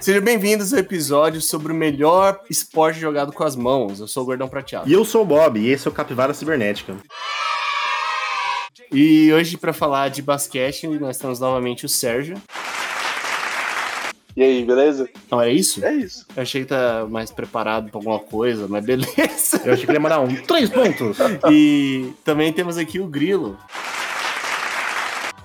Sejam bem-vindos ao episódio sobre o melhor esporte jogado com as mãos. Eu sou o Gordão Prateado. E eu sou o Bob, e esse é o Capivara Cibernética. E hoje, para falar de basquete, nós temos novamente o Sérgio. E aí, beleza? Não, era isso? É isso. Eu achei que tá mais preparado pra alguma coisa, mas beleza. Eu achei que ele ia mandar um. Três pontos! E também temos aqui o Grilo.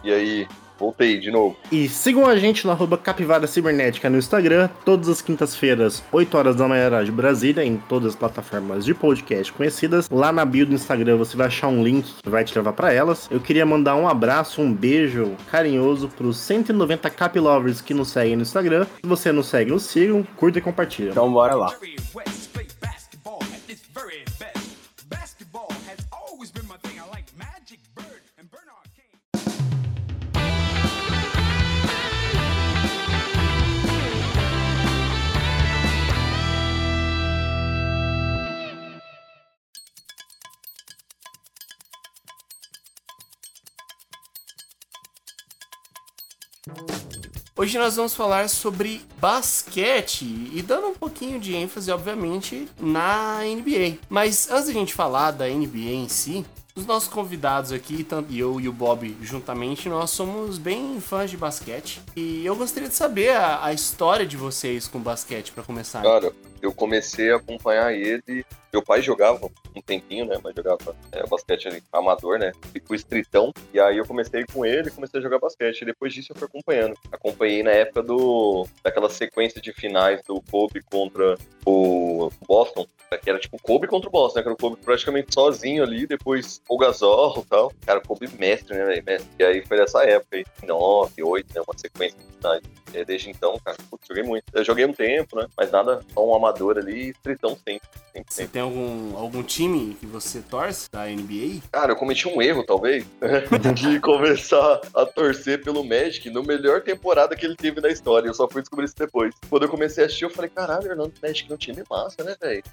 E aí, voltei de novo. E sigam a gente no arroba Capivara Cibernética no Instagram, todas as quintas-feiras, 8 horas da manhã de Brasília, em todas as plataformas de podcast conhecidas. Lá na bio do Instagram você vai achar um link que vai te levar para elas. Eu queria mandar um abraço, um beijo carinhoso pros 190 Cap Lovers que nos seguem no Instagram. Se você não segue, nos sigam, curta e compartilha. Então bora lá. Hoje nós vamos falar sobre basquete e dando um pouquinho de ênfase, obviamente, na NBA. Mas antes da gente falar da NBA em si, os nossos convidados aqui, tanto eu e o Bob juntamente, nós somos bem fãs de basquete. E eu gostaria de saber a, a história de vocês com basquete para começar. Eu comecei a acompanhar ele. Meu pai jogava um tempinho, né? Mas jogava é, basquete amador, né? Fico estritão. E aí eu comecei com ele, comecei a jogar basquete. E depois disso eu fui acompanhando. Acompanhei na época do daquela sequência de finais do Kobe contra o Boston. Que era tipo Kobe contra o Boston, né? Que era o Kobe praticamente sozinho ali, depois o Gasol e tal. Cara, Kobe mestre, né. E aí foi nessa época aí, 9, 8, né? Uma sequência de finais. E desde então, cara, putz, joguei muito. Eu joguei um tempo, né? Mas nada, só um amador ali, estritão sempre. sempre, Você sempre. tem algum, algum time que você torce da NBA? Cara, eu cometi um erro, talvez, de começar a torcer pelo Magic no melhor temporada que ele teve na história. Eu só fui descobrir isso depois. Quando eu comecei a assistir, eu falei, caralho, Orlando Magic é um time massa, né, velho?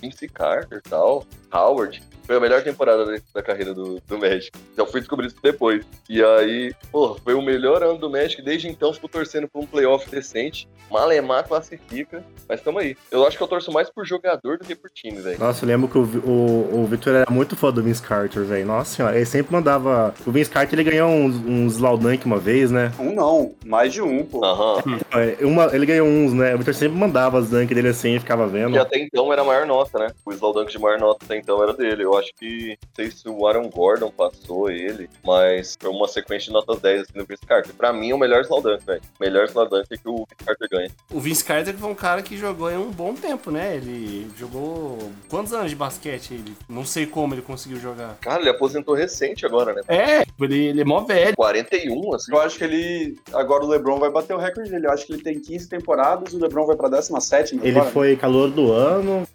Vince Carter e tal, Howard. Foi a melhor temporada da- da carreira do, do Magic. Já fui descobrir isso depois. E aí, pô, foi o melhor ano do Magic. Desde então, fico torcendo por um playoff decente. Malemar classifica. Mas tamo aí. Eu acho que eu torço mais por jogador do que por time, velho. Nossa, eu lembro que o, o, o Victor era muito fã do Vince Carter, velho. Nossa senhora, ele sempre mandava. O Vince Carter ele ganhou uns, uns Laudunk uma vez, né? Um não, mais de um, pô. Aham. É, Uma, ele ganhou uns, né? O Victor sempre mandava as dunk dele assim e ficava vendo. Que até então era a maior nota, né? O Slowdunk de maior nota até então era dele. Eu acho que, não sei se o Aaron Gordon passou ele, mas foi uma sequência de notas 10 assim no Vince Carter. Pra mim, é o melhor Slowdunk, velho. O melhor Slowdunk é que o Vince Carter ganha. O Vince Carter foi um cara que jogou em um bom tempo, né? Ele jogou quantos anos de basquete? Ele não sei como ele conseguiu jogar. Cara, ele aposentou recente agora, né? É, ele, ele é mó velho. 41, assim. Eu acho que ele. Agora o LeBron vai bater o recorde dele. Eu acho que ele tem 15 temporadas, o LeBron vai pra 17. Ele foi calor do ano,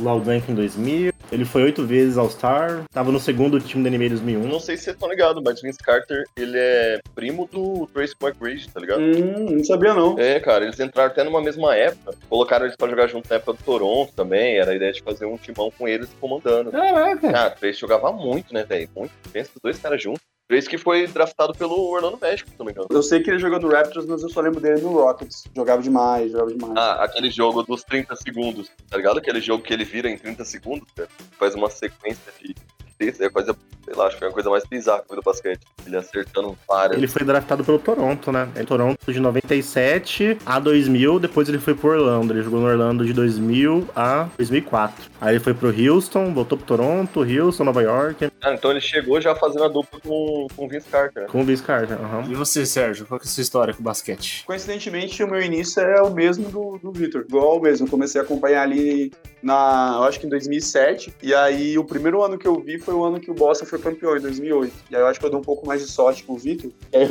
do Slowdunk em 2000. Ele foi oito vezes All-Star. Tava no segundo time da NBA em 2001. Não sei se vocês estão ligados, mas o Vince Carter, ele é primo do Trace McGrady, tá ligado? Hum, não sabia não. É, cara, eles entraram até numa mesma época. Colocaram eles pra jogar junto na época do Toronto também. Era a ideia de fazer um timão com eles comandando. Caraca. Cara, o Trace jogava muito, né, velho? Muito. Pensa os dois caras juntos. Trace que foi draftado pelo Orlando Magic, se não me engano. Eu sei que ele jogou no Raptors, mas eu só lembro dele no Rockets. Jogava demais, jogava demais. Ah, aquele jogo dos 30 segundos, tá ligado? Aquele jogo que ele vira em 30 segundos, cara. Faz uma sequência de. Isso é coisa, sei lá, acho que foi a coisa mais bizarra que eu vi do basquete. Ele acertando várias. Ele foi draftado pelo Toronto, né? Ele Toronto de 97 a 2000, depois ele foi pro Orlando. Ele jogou no Orlando de 2000 a 2004. Aí ele foi pro Houston, voltou pro Toronto, Houston, Nova York, Ah, então ele chegou já fazendo a dupla com, com o Vince Carter. com o Vince Carter. aham. E você, Sérgio, qual que é a sua história com basquete? Coincidentemente, o meu início é o mesmo do, do Victor. Igual o mesmo. Eu comecei a acompanhar ali na, eu acho que em 2007. E aí, o primeiro ano que eu vi foi o ano que o Boston foi campeão, em 2008. E aí, eu acho que eu dei um pouco mais de sorte com o Victor. E aí,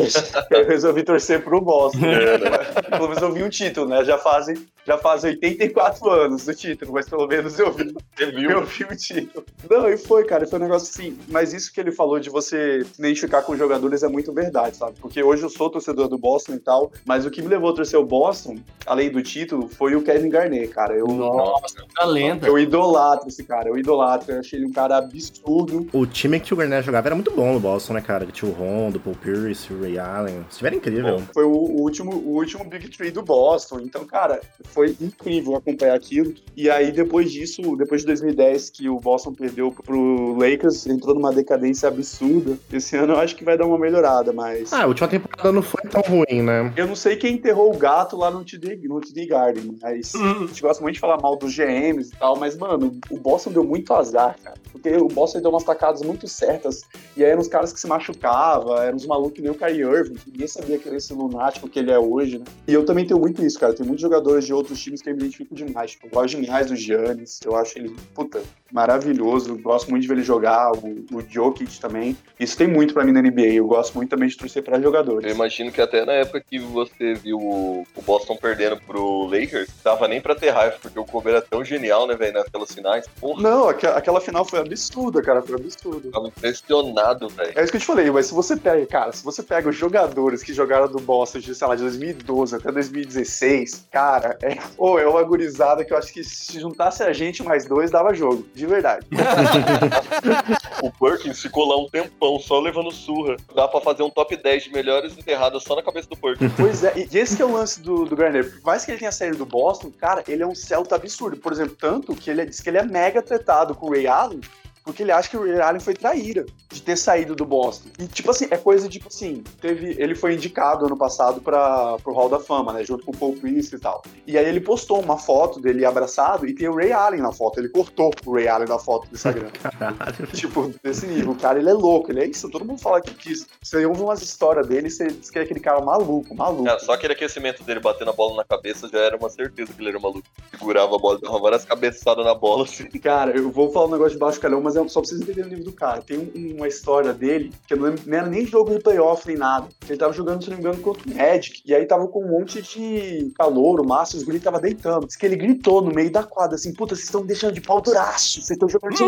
eu, resolvi torcer pro Boston. pelo menos eu vi um título, né? Já fazem, já fazem 84 anos do título, mas pelo menos eu vi. Eu vi o título. Não, e foi, cara, foi um negócio assim. Mas isso que ele falou de você se identificar com os jogadores é muito verdade, sabe? Porque hoje eu sou torcedor do Boston e tal, mas o que me levou a torcer o Boston, além do título, foi o Kevin Garnett, cara. Eu, Nossa, a lenda. eu idolatro esse cara, eu idolatro. Eu achei ele um cara absurdo. O time que o Garnett jogava, era muito bom no Boston, né, cara? Tinha o Rondo, o Paul Pierce, o Ray Allen. Isso era incrível. Foi o, último, o último Big Three do Boston. Então, cara, foi incrível acompanhar aquilo. E aí, depois disso, depois de 2010, que o Boston perdeu pro Lakers, entrou numa decadência absurda. Esse ano eu acho que vai dar uma melhorada, mas. Ah, a última temporada não foi tão ruim, né? Eu não sei quem enterrou o gato lá no TD, no TD Garden, mas a gente gosta muito de falar mal dos GMs e tal, mas, mano, o Boston deu muito azar, cara. Porque o Boston deu umas tacadas muito certas, e aí eram os caras que se machucavam, eram uns malucos que nem o Kyrie Irving, que ninguém sabia que era esse lunático que ele é hoje, né? E eu também tenho muito isso, cara. Tem muitos jogadores de outros times que eu me identifico demais. Tipo, eu gosto demais do Giannis, eu acho ele, puta, maravilhoso. Eu gosto muito de ver ele jogar, o, o Jokic também. Isso tem muito pra mim na NBA. Eu gosto muito também de torcer pra Eu jogadores. imagino que até na época que você viu o, o Boston perdendo pro Lakers, tava nem pra ter raiva, porque o Kobe era tão genial, né, velho, naquelas finais. Porra, Não, aqua- aquela final foi absurda, cara. Foi absurda. tava impressionado, velho. É isso que eu te falei, mas se você pega, cara, se você pega os jogadores que jogaram do Boston de, sei lá, de 2012 até 2016, cara, é, ou é uma gurizada que eu acho que se juntasse a gente mais dois, dava jogo, de verdade. O Perkins ficou lá um tempão só levando surra. Dá pra fazer um top 10 de melhores enterradas só na cabeça do Perkins. pois é, e esse que é o lance do, do Garner. Por mais que ele tenha saído do Boston, cara, ele é um Celta absurdo. Por exemplo, tanto que ele diz que ele é mega tretado com o Ray Allen, porque ele acha que o Ray Allen foi traíra de ter saído do Boston. E, tipo assim, é coisa tipo assim, teve, ele foi indicado ano passado para pro Hall da Fama, né, junto com o Paul Pierce e tal. E aí ele postou uma foto dele abraçado e tem o Ray Allen na foto. Ele cortou o Ray Allen da foto do Instagram. Caralho. tipo, desse nível. O cara, ele é louco, ele é isso. Todo mundo fala que quis. Você ouve umas histórias dele, você diz que é aquele cara maluco, maluco. É, só aquele aquecimento dele batendo a bola na cabeça já era uma certeza que ele era maluco. Segurava a bola, dava várias cabeçadas na bola, assim. Cara, eu vou falar um negócio de baixo calhão, mas é só pra vocês entenderem o nível do cara. Tem um- uma história dele, que eu não, lembro, não era nem jogo de playoff nem nada. Ele tava jogando, se não me engano, contra o Magic. E aí tava com um monte de calor, o Márcio, os guri tava deitando. Diz que ele gritou no meio da quadra, assim, puta, vocês estão deixando de pau duraço, vocês estão jogando de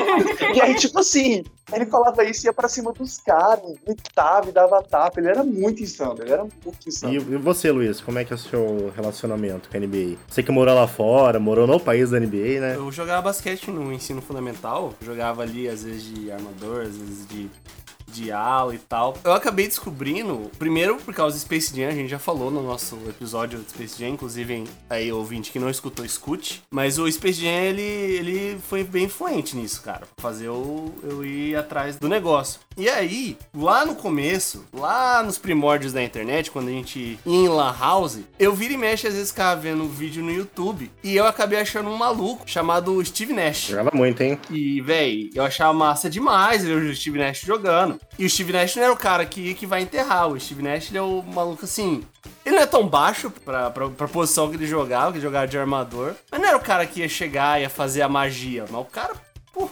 E aí, tipo assim, ele falava isso, ia pra cima dos caras, gritava e dava tapa. Ele era muito insano, ele era muito insano. E, e você, Luiz, como é que é o seu relacionamento com a NBA? Você que morou lá fora, morou no país da NBA, né? Eu jogava basquete no ensino fundamental, jogava ali às vezes de armador, às vezes de, de ala e tal. Eu acabei descobrindo, primeiro por causa do Space Jam, a gente já falou no nosso episódio do Space Jam, inclusive aí ouvinte que não escutou, escute. Mas o Space Jam, ele, ele foi bem influente nisso, cara, fazer eu, eu ir atrás do negócio. E aí, lá no começo, lá nos primórdios da internet, quando a gente ia em Lan House, eu vira e mexe, às vezes ficava vendo vídeo no YouTube, e eu acabei achando um maluco chamado Steve Nash. Jogava muito, hein? E, véi, eu achava massa demais ver o Steve Nash jogando. E o Steve Nash não era o cara que, que vai enterrar. O Steve Nash, ele é o maluco assim. Ele não é tão baixo pra, pra, pra posição que ele jogava, que ele jogava de armador. Mas não era o cara que ia chegar e ia fazer a magia. Mas o cara, pô,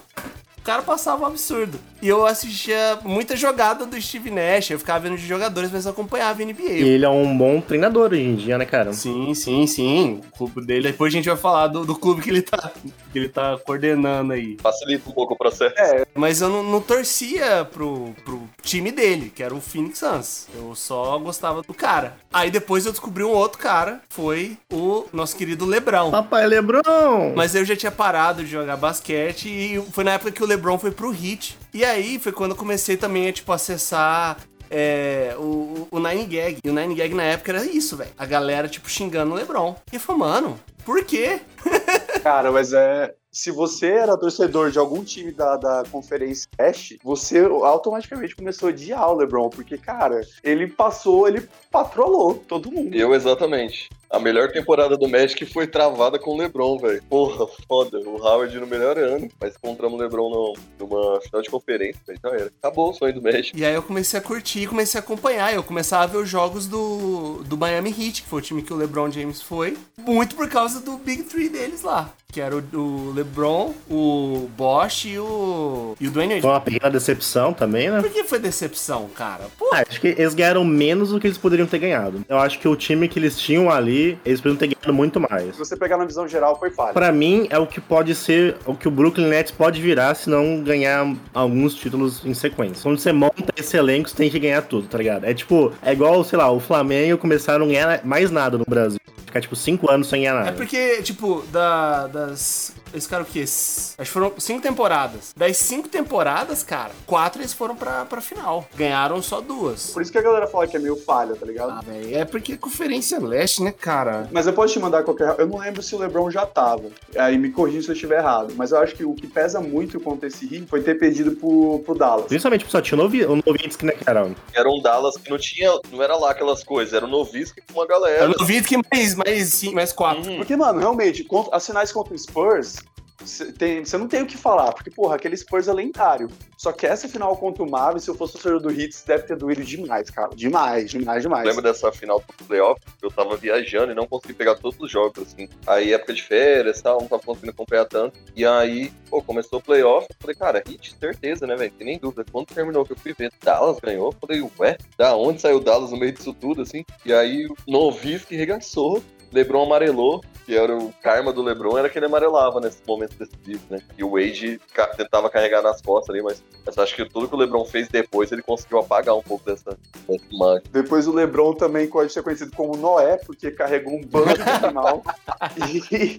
o cara passava um absurdo. E eu assistia muita jogada do Steve Nash. Eu ficava vendo de jogadores, mas eu acompanhava a NBA. E ele é um bom treinador hoje em dia, né, cara? Sim, sim, sim. O clube dele. Depois a gente vai falar do, do clube que ele tá, que ele tá coordenando aí. Facilita um pouco o processo. Mas eu não, não torcia pro, pro time dele, que era o Phoenix Suns. Eu só gostava do cara. Aí depois eu descobri um outro cara, foi o nosso querido Lebrão. Papai Lebron! Mas eu já tinha parado de jogar basquete e foi na época que o LeBron foi pro Heat. E aí foi quando eu comecei também a, tipo, acessar é, o, o Nine Gag. E o Nine Gag na época era isso, velho. A galera, tipo, xingando o LeBron. E eu falei, mano, por quê? Cara, mas é. Se você era torcedor de algum time da, da Conferência Oeste, você automaticamente começou a odiar o LeBron, porque, cara, ele passou, ele patrolou todo mundo. Eu, exatamente. A melhor temporada do Magic foi travada com o LeBron, velho. Porra, foda. O Howard no melhor ano, mas encontramos o LeBron no, numa final de conferência, velho. Já era. Acabou o sonho do Magic. E aí eu comecei a curtir, comecei a acompanhar. Eu começava a ver os jogos do, do Miami Heat, que foi o time que o LeBron James foi. Muito por causa do Big Three deles lá. Que era o, o LeBron, o Bosch e o, e o Dwayne Wade. Foi uma pequena decepção também, né? Por que foi decepção, cara? Pô, Ah, acho que eles ganharam menos do que eles poderiam ter ganhado. Eu acho que o time que eles tinham ali, eles poderiam ter ganhado muito mais. Se você pegar na visão geral, foi falha. Pra mim, é o que pode ser, o que o Brooklyn Nets pode virar se não ganhar alguns títulos em sequência. Quando você monta esse elenco, você tem que ganhar tudo, tá ligado? É tipo, é igual, sei lá, o Flamengo começaram a não ganhar mais nada no Brasil. Ficar, tipo, cinco anos sem ganhar é nada. porque, tipo, da- das eles ficaram o quê? Acho que foram cinco temporadas. Das cinco temporadas, cara, quatro eles foram pra, pra final. Ganharam só duas. Por isso que a galera fala que é meio falha, tá ligado? Ah, velho, é porque é conferência leste, né, cara? Mas eu posso te mandar qualquer. Eu não lembro se o LeBron já tava. Aí me corrija se eu estiver errado. Mas eu acho que o que pesa muito contra esse hit foi ter pedido pro, pro Dallas. Principalmente, só tinha o Novi- o Novitsky, né, que era Era um Dallas que não tinha. Não era lá aquelas coisas, era o Novisky com uma galera. Eu duvido que mais, mais, sim, mais quatro. Hum, Porque, mano, realmente, contra- as finais contra o Spurs, você não tem o que falar, porque, porra, aquele Spurs é lendário. Só que essa final contra o Mavis, se eu fosse o torcedor do Hits, deve ter doído demais, cara. Demais, demais, demais. Lembro dessa final do playoff, eu tava viajando e não consegui pegar todos os jogos, assim. Aí época de férias tal, não tava conseguindo acompanhar tanto. E aí, pô, começou o playoff, eu falei, cara, hit, certeza, né, velho? Tem nem dúvida. Quando terminou que eu fui ver, Dallas ganhou, eu falei, ué, da onde saiu Dallas no meio disso tudo, assim? E aí, o Novisky regaçou, LeBron amarelou, que era o karma do LeBron, era que ele amarelava nesses momentos decisivos, né? E o Wade ca- tentava carregar nas costas ali, mas, mas acho que tudo que o LeBron fez depois, ele conseguiu apagar um pouco dessa, dessa imagem. Depois o LeBron também pode ser conhecido como Noé, porque carregou um bando no final e,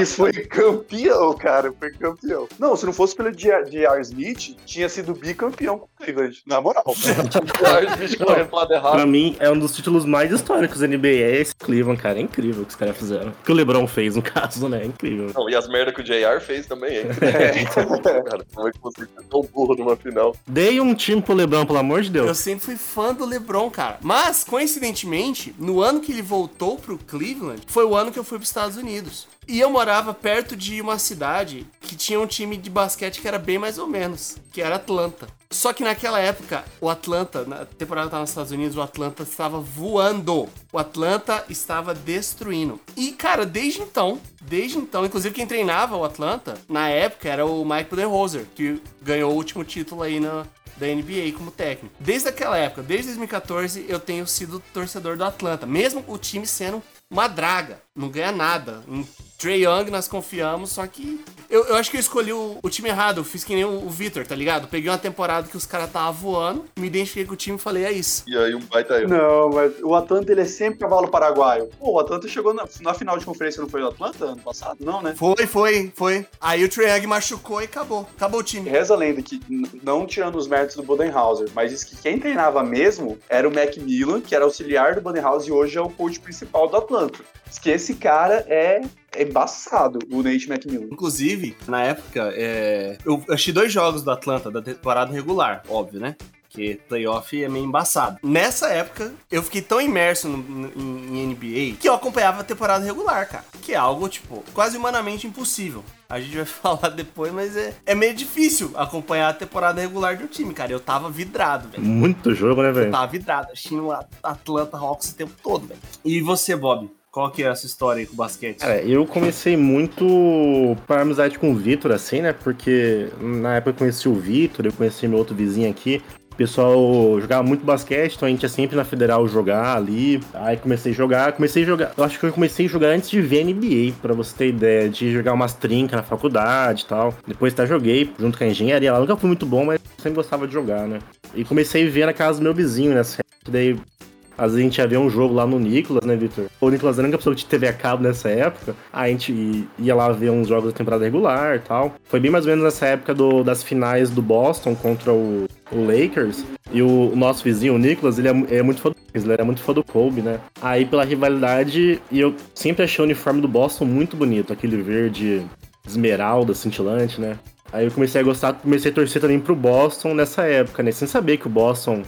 e foi campeão, cara. Foi campeão. Não, se não fosse pelo J.R. Smith, tinha sido bicampeão com o Cleveland, na moral. Os bichos correndo pro lado errado. Pra mim, é um dos títulos mais históricos da NBA. É esse Cleveland, cara. É incrível o que os caras fizeram. O que o LeBron fez, no caso, né? É incrível. Não, e as merdas que o JR fez também, hein? Cara, como é que você foi tão burro numa final? Dei um time pro LeBron, pelo amor de Eu Deus. sempre fui fã do LeBron, cara. Mas, coincidentemente, no ano que ele voltou pro Cleveland, foi o ano que eu fui pros Estados Unidos. E eu morava perto de uma cidade que tinha um time de basquete que era bem mais ou menos, que era Atlanta. Só que naquela época, o Atlanta, na temporada que eu tava nos Estados Unidos, o Atlanta estava voando. O Atlanta estava destruindo. E, cara, desde então, desde então, inclusive quem treinava o Atlanta, na época, era o Mike Budenholzer, que ganhou o último título aí na, da NBA como técnico. Desde aquela época, desde 2014, eu tenho sido torcedor do Atlanta, mesmo o time sendo uma draga, não ganha nada. Trey Young nós confiamos, só que eu, eu acho que eu escolhi o, o time errado, eu fiz que nem o, o Victor, tá ligado? Peguei uma temporada que os caras estavam voando, me identifiquei com o time e falei, é isso. E aí um baita erro. Não, mas o Atlanta ele é sempre cavalo paraguaio. Pô, o Atlanta chegou na, na final de conferência, não foi o Atlanta ano passado? Não, né? Foi, foi, foi. Aí o Trey Young machucou e acabou. Acabou o time. Reza a lenda que, não tirando os méritos do Budenhauser, mas diz que quem treinava mesmo era o Macmillan, que era auxiliar do Budenhauser e hoje é o coach principal do Atlanta. Diz que esse cara é, é embaçado, o Nate Macmillan. Inclusive, na época, é, eu assisti dois jogos do Atlanta da temporada regular, óbvio, né? Porque playoff é meio embaçado. Nessa época, eu fiquei tão imerso no- no- em, NBA que eu acompanhava a temporada regular, cara. Que é algo, tipo, quase humanamente impossível. A gente vai falar depois, mas é, é meio difícil acompanhar a temporada regular do time, cara. Eu tava vidrado, velho. Muito jogo, né, Eu velho? tava vidrado, assistindo o Atlanta Hawks o tempo todo, velho. E você, Bob? Qual que é essa história aí com o basquete? Cara, eu comecei muito por amizade com o Vitor, assim, né? Porque na época eu conheci o Vitor, eu conheci meu outro vizinho aqui. O pessoal jogava muito basquete, então a gente ia sempre na Federal jogar ali. Aí comecei a jogar, comecei a jogar. Eu acho que eu comecei a jogar antes de ver NBA, pra você ter ideia, de jogar umas trincas na faculdade e tal. Depois até joguei junto com a engenharia lá. Nunca fui muito bom, mas sempre gostava de jogar, né? E comecei a ver na casa do meu vizinho, né? Daí às vezes a gente ia ver um jogo lá no Nicolas, né, Victor? O Nicolas era a única pessoa que TV a cabo nessa época. A gente ia lá ver uns jogos da temporada regular e tal. Foi bem mais ou menos nessa época do- das finais do Boston contra o, o Lakers. E o, o nosso vizinho, o Nicolas, ele é, é muito fã do Lakers, ele era muito fã do Kobe, né? Aí pela rivalidade, e eu sempre achei o uniforme do Boston muito bonito, aquele verde esmeralda, cintilante, né? Aí eu comecei a gostar, comecei a torcer também pro Boston nessa época, né? Sem saber que o Boston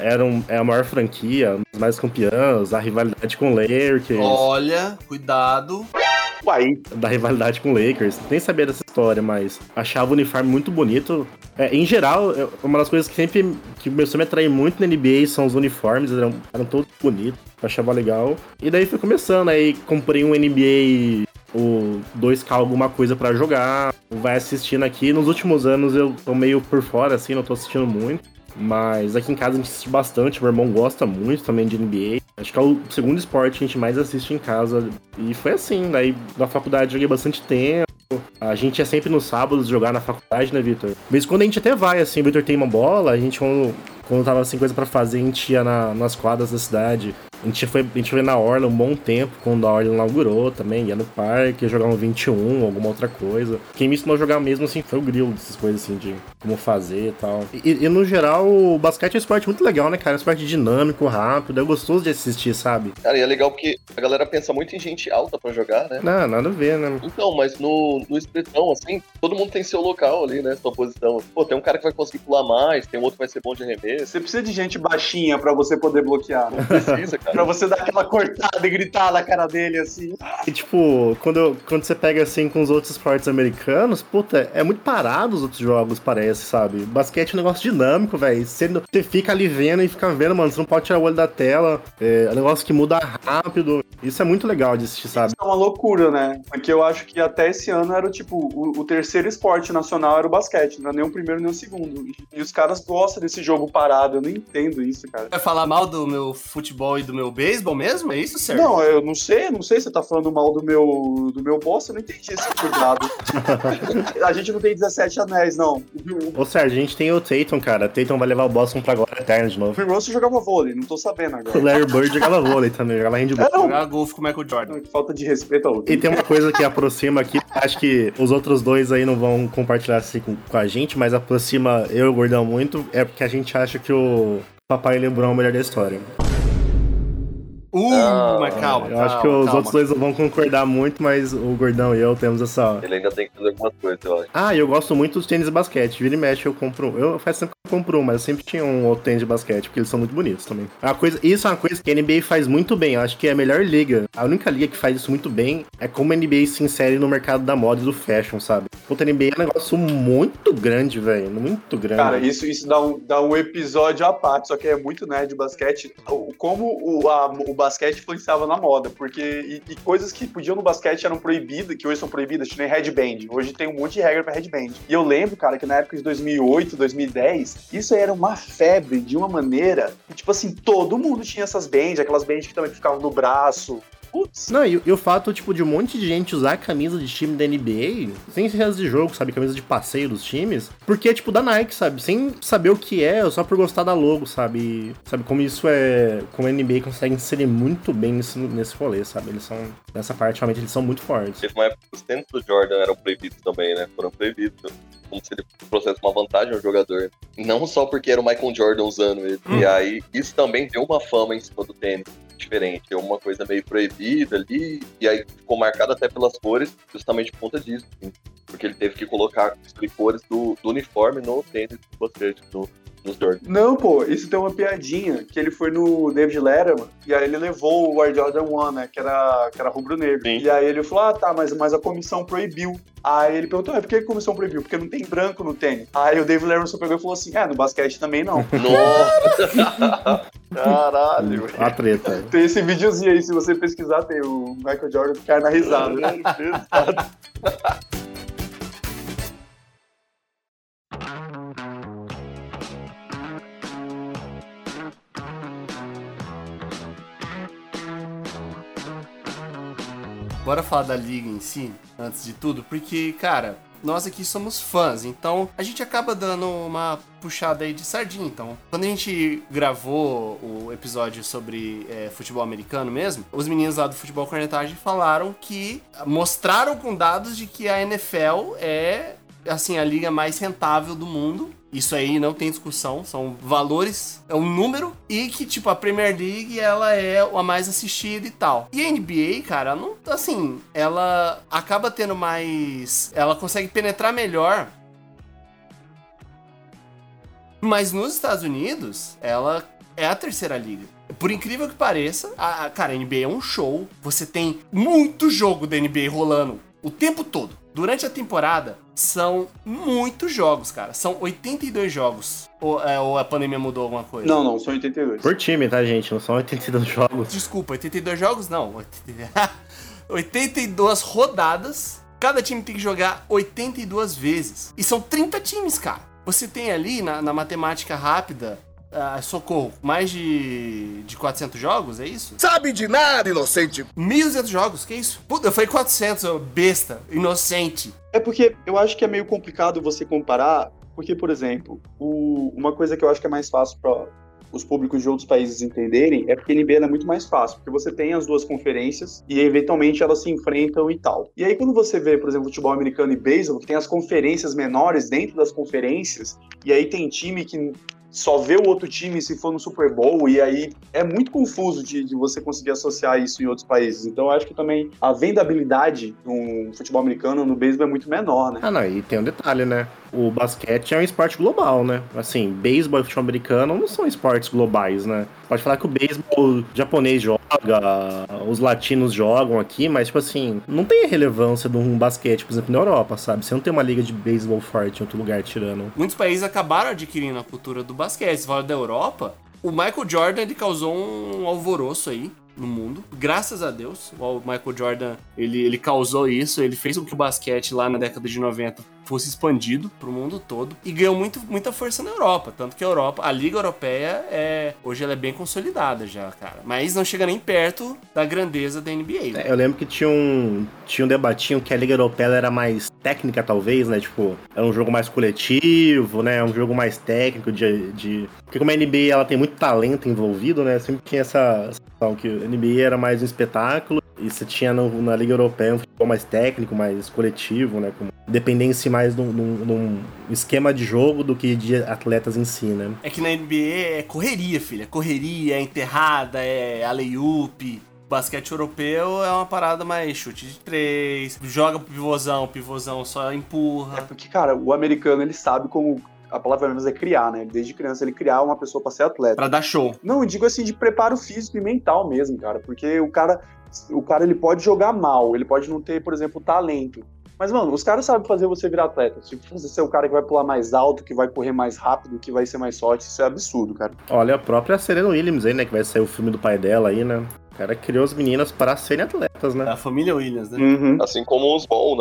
era um- é a maior franquia, os mais campeãs, a rivalidade com o Lakers, Olha, cuidado. Uai, da rivalidade com o Lakers. Nem sabia dessa história, mas achava o uniforme muito bonito. É, em geral, eu- uma das coisas que sempre que começou a me atrair muito na NBA são os uniformes, eram, eram todos bonitos, achava legal. E daí foi começando, aí comprei um NBA o 2K alguma coisa pra jogar, vai assistindo aqui. Nos últimos anos eu tô meio por fora, assim, não tô assistindo muito. Mas aqui em casa a gente assiste bastante, meu irmão gosta muito também de NBA. Acho que é o segundo esporte que a gente mais assiste em casa. E foi assim, daí na faculdade joguei bastante tempo. A gente ia sempre nos sábados jogar na faculdade, né, Vitor? Mas quando a gente até vai, assim, o Vitor tem uma bola, a gente quando Quando tava sem coisa pra fazer, a gente ia na- nas quadras da cidade. A gente, foi, a gente foi na Orla um bom tempo, quando a Orla inaugurou também. Ia no parque, ia jogar um 21, alguma outra coisa. Quem me ensinou a jogar mesmo, assim, foi o grill, dessas coisas assim, de como fazer e tal. E, e, no geral, o basquete é um esporte muito legal, né, cara? É um esporte dinâmico, rápido, é gostoso de assistir, sabe? Cara, e é legal porque a galera pensa muito em gente alta pra jogar, né? Não, nada a ver, né? Então, mas no, no espetão, assim, todo mundo tem seu local ali, né? Sua posição. Pô, tem um cara que vai conseguir pular mais, tem um outro que vai ser bom de arremesso. Você precisa de gente baixinha pra você poder bloquear. Não precisa, pra você dar aquela cortada e gritar na cara dele, assim. E tipo, quando, quando você pega assim com os outros esportes americanos, puta, é muito parado os outros jogos, parece, sabe? Basquete é um negócio dinâmico, velho. Você, fica ali vendo e fica vendo, mano. Você não pode tirar o olho da tela. É, é um negócio que muda rápido. Isso é muito legal de assistir, sabe? Isso é uma loucura, né? Porque eu acho que até esse ano era, tipo, o, o terceiro esporte nacional era o basquete. Não era nem o primeiro nem o segundo. E, e os caras gostam desse jogo parado. Eu não entendo isso, cara. Vai falar mal do meu futebol e do meu beisebol mesmo? É isso, Sérgio? Não, eu não sei, não sei se você tá falando mal do meu, do meu boss, eu não entendi esse cuidado. a gente não tem 17 anéis, não. O Ô, Sérgio, a gente tem o Tatum, cara. Tatum vai levar o Boston pra glória eterna de novo. Phil Russell jogava vôlei, não tô sabendo O agora. Larry Bird jogava vôlei também, jogava handball. É, não. Jogar golfe com o Michael Jordan. Falta de respeito ao E tem uma coisa que aproxima aqui, acho que os outros dois aí não vão compartilhar assim com, com a gente, mas aproxima eu e o Gordão muito, é porque a gente acha que o Papai Lebron é o melhor da história. Uh, Não, mas calma. eu acho que calma, os calma. outros dois não vão concordar muito, mas o Gordão e eu temos essa. Ele ainda tem que fazer algumas coisas, eu acho. Ah, eu gosto muito dos tênis de basquete. Vira e mexe, eu compro. um. Eu faz tempo que eu compro um, mas eu sempre tinha um outro tênis de basquete, porque eles são muito bonitos também. Uma coisa, isso é uma coisa que a NBA faz muito bem. Eu acho que é a melhor liga. A única liga que faz isso muito bem é como a NBA se insere no mercado da moda e do fashion, sabe? Puta, a NBA é um negócio muito grande, velho. Muito grande. Cara, isso, isso dá, um, dá um episódio à parte, só que é muito nerd de basquete. Como o, a- o basquete influenciava na moda, porque e, e coisas que podiam no basquete eram proibidas, que hoje são proibidas, que nem headband. Hoje tem um monte de regra pra headband. E eu lembro, cara, que na época de 2008, 2010, isso era uma febre de uma maneira que, tipo assim, todo mundo tinha essas bands, aquelas bands que também ficavam no braço. Putz, Não, e, e o fato, tipo, de um monte de gente usar a camisa de time da NBA, sem ser de jogo, sabe? Camisa de passeio dos times, porque é, tipo, da Nike, sabe? Sem saber o que é, só por gostar da logo, sabe? E, sabe, como isso é... Como a NBA consegue inserir muito bem nesse, nesse rolê, sabe? Eles são... Nessa parte, realmente, eles são muito fortes. Teve uma época que os tênis do Jordan eram proibidos também, né? Foram proibidos. Como se ele trouxesse uma vantagem ao jogador. Não só porque era o Michael Jordan usando ele. E aí, isso também deu uma fama em cima do tênis diferente. Deu uma coisa meio proibida ali. E aí ficou marcado até pelas cores, justamente por conta disso. assim. Porque ele teve que colocar as cores do, do uniforme no tênis do basquete, no, Jordan. Não, pô, isso tem uma piadinha, que ele foi no David Letterman, e aí ele levou o Air Jordan 1, né, que era, que era rubro-negro. E aí ele falou, ah, tá, mas, mas a comissão proibiu. Aí ele perguntou, ah, por que a comissão proibiu? Porque não tem branco no tênis. Aí o David Letterman só pegou e falou assim, é, no basquete também não. Nossa! Caralho! A treta. tem esse videozinho aí, se você pesquisar, tem o Michael Jordan cai na risada. né? Bora falar da liga em si, antes de tudo, porque, cara, nós aqui somos fãs, então a gente acaba dando uma puxada aí de sardinha. Então, quando a gente gravou o episódio sobre é, futebol americano mesmo, os meninos lá do Futebol Cornetagem falaram que mostraram com dados de que a NFL é assim a liga mais rentável do mundo. Isso aí não tem discussão, são valores, é um número e que tipo a Premier League ela é a mais assistida e tal. E a NBA, cara, não assim, ela acaba tendo mais, ela consegue penetrar melhor. Mas nos Estados Unidos, ela é a terceira liga. Por incrível que pareça, a, a- cara, a NBA é um show. Você tem muito jogo da NBA rolando o tempo todo. Durante a temporada, são muitos jogos, cara. São 82 jogos. Ou, é, ou a pandemia mudou alguma coisa? Não, não, são 82. Por time, tá, gente? Não são 82 jogos. Desculpa, 82 jogos? Não. 82 rodadas. Cada time tem que jogar 82 vezes. E são 30 times, cara. Você tem ali, na, na matemática rápida, ah, socorro, mais de, de 400 jogos, é isso? Sabe de nada, inocente. 1.200 jogos, que isso? Puta, eu falei 400, ô besta, inocente. É porque eu acho que é meio complicado você comparar Porque, por exemplo, o- uma coisa que eu acho que é mais fácil para os públicos de outros países entenderem é porque a NBA é muito mais fácil, porque você tem as duas conferências e eventualmente elas se enfrentam e tal. E aí quando você vê, por exemplo, futebol americano e beisebol, que tem as conferências menores dentro das conferências, e aí tem time que só vê o outro time se for no Super Bowl, e aí é muito confuso de, de você conseguir associar isso em outros países. Então acho que também a vendabilidade no futebol americano, no beisebol, é muito menor, né? Ah, não, e tem um detalhe, né? O basquete é um esporte global, né? Assim, beisebol e futebol americano não são esportes globais, né? Pode falar que o beisebol japonês joga, os latinos jogam aqui, mas, tipo assim, não tem a relevância de um basquete, por exemplo, na Europa, sabe? Você não tem uma liga de beisebol forte em outro lugar tirando. Muitos países acabaram adquirindo a cultura do basquete. Se fala da Europa, o Michael Jordan ele causou um alvoroço aí no mundo. Graças a Deus, o Michael Jordan ele, ele causou isso, ele fez com que o basquete lá na década de 90 fosse expandido pro mundo todo e ganhou muito, muita força na Europa. Tanto que a Europa, a Liga Europeia, é hoje ela é bem consolidada já, cara. Mas não chega nem perto da grandeza da NBA. né? É, eu lembro que tinha um, tinha um debatinho que a Liga Europeia era mais técnica, talvez, né? Tipo, era um jogo mais coletivo, né? Um jogo mais técnico de. de... Porque como a NBA ela tem muito talento envolvido, né? Sempre tinha essa sensação que a NBA era mais um espetáculo e você tinha no- na Liga Europeia um futebol mais técnico, mais coletivo, né? Com dependência mais num, esquema de jogo do que de atletas em si, né? É que na NBA é correria, filha. É correria, é enterrada, é alley-oop. Basquete europeu é uma parada mais chute de três, joga pro pivôzão, o pivôzão só É empurra. porque, cara, o americano ele sabe como. A palavra mesmo é criar, né? Desde criança ele criar uma pessoa pra ser atleta. Pra dar show. Não, eu digo assim de preparo físico e mental mesmo, cara. Porque o cara, o cara ele pode jogar mal, ele pode não ter, por exemplo, talento. Mas, mano, os caras sabem fazer você virar atleta. Tipo, você ser o cara que vai pular mais alto, que vai correr mais rápido, que vai ser mais forte, isso é absurdo, cara. Olha, a própria Serena Williams aí, né? Que vai sair o filme do pai dela aí, né? O cara criou as meninas para serem atletas, né? A família Williams, né? Uhum. Assim como os bom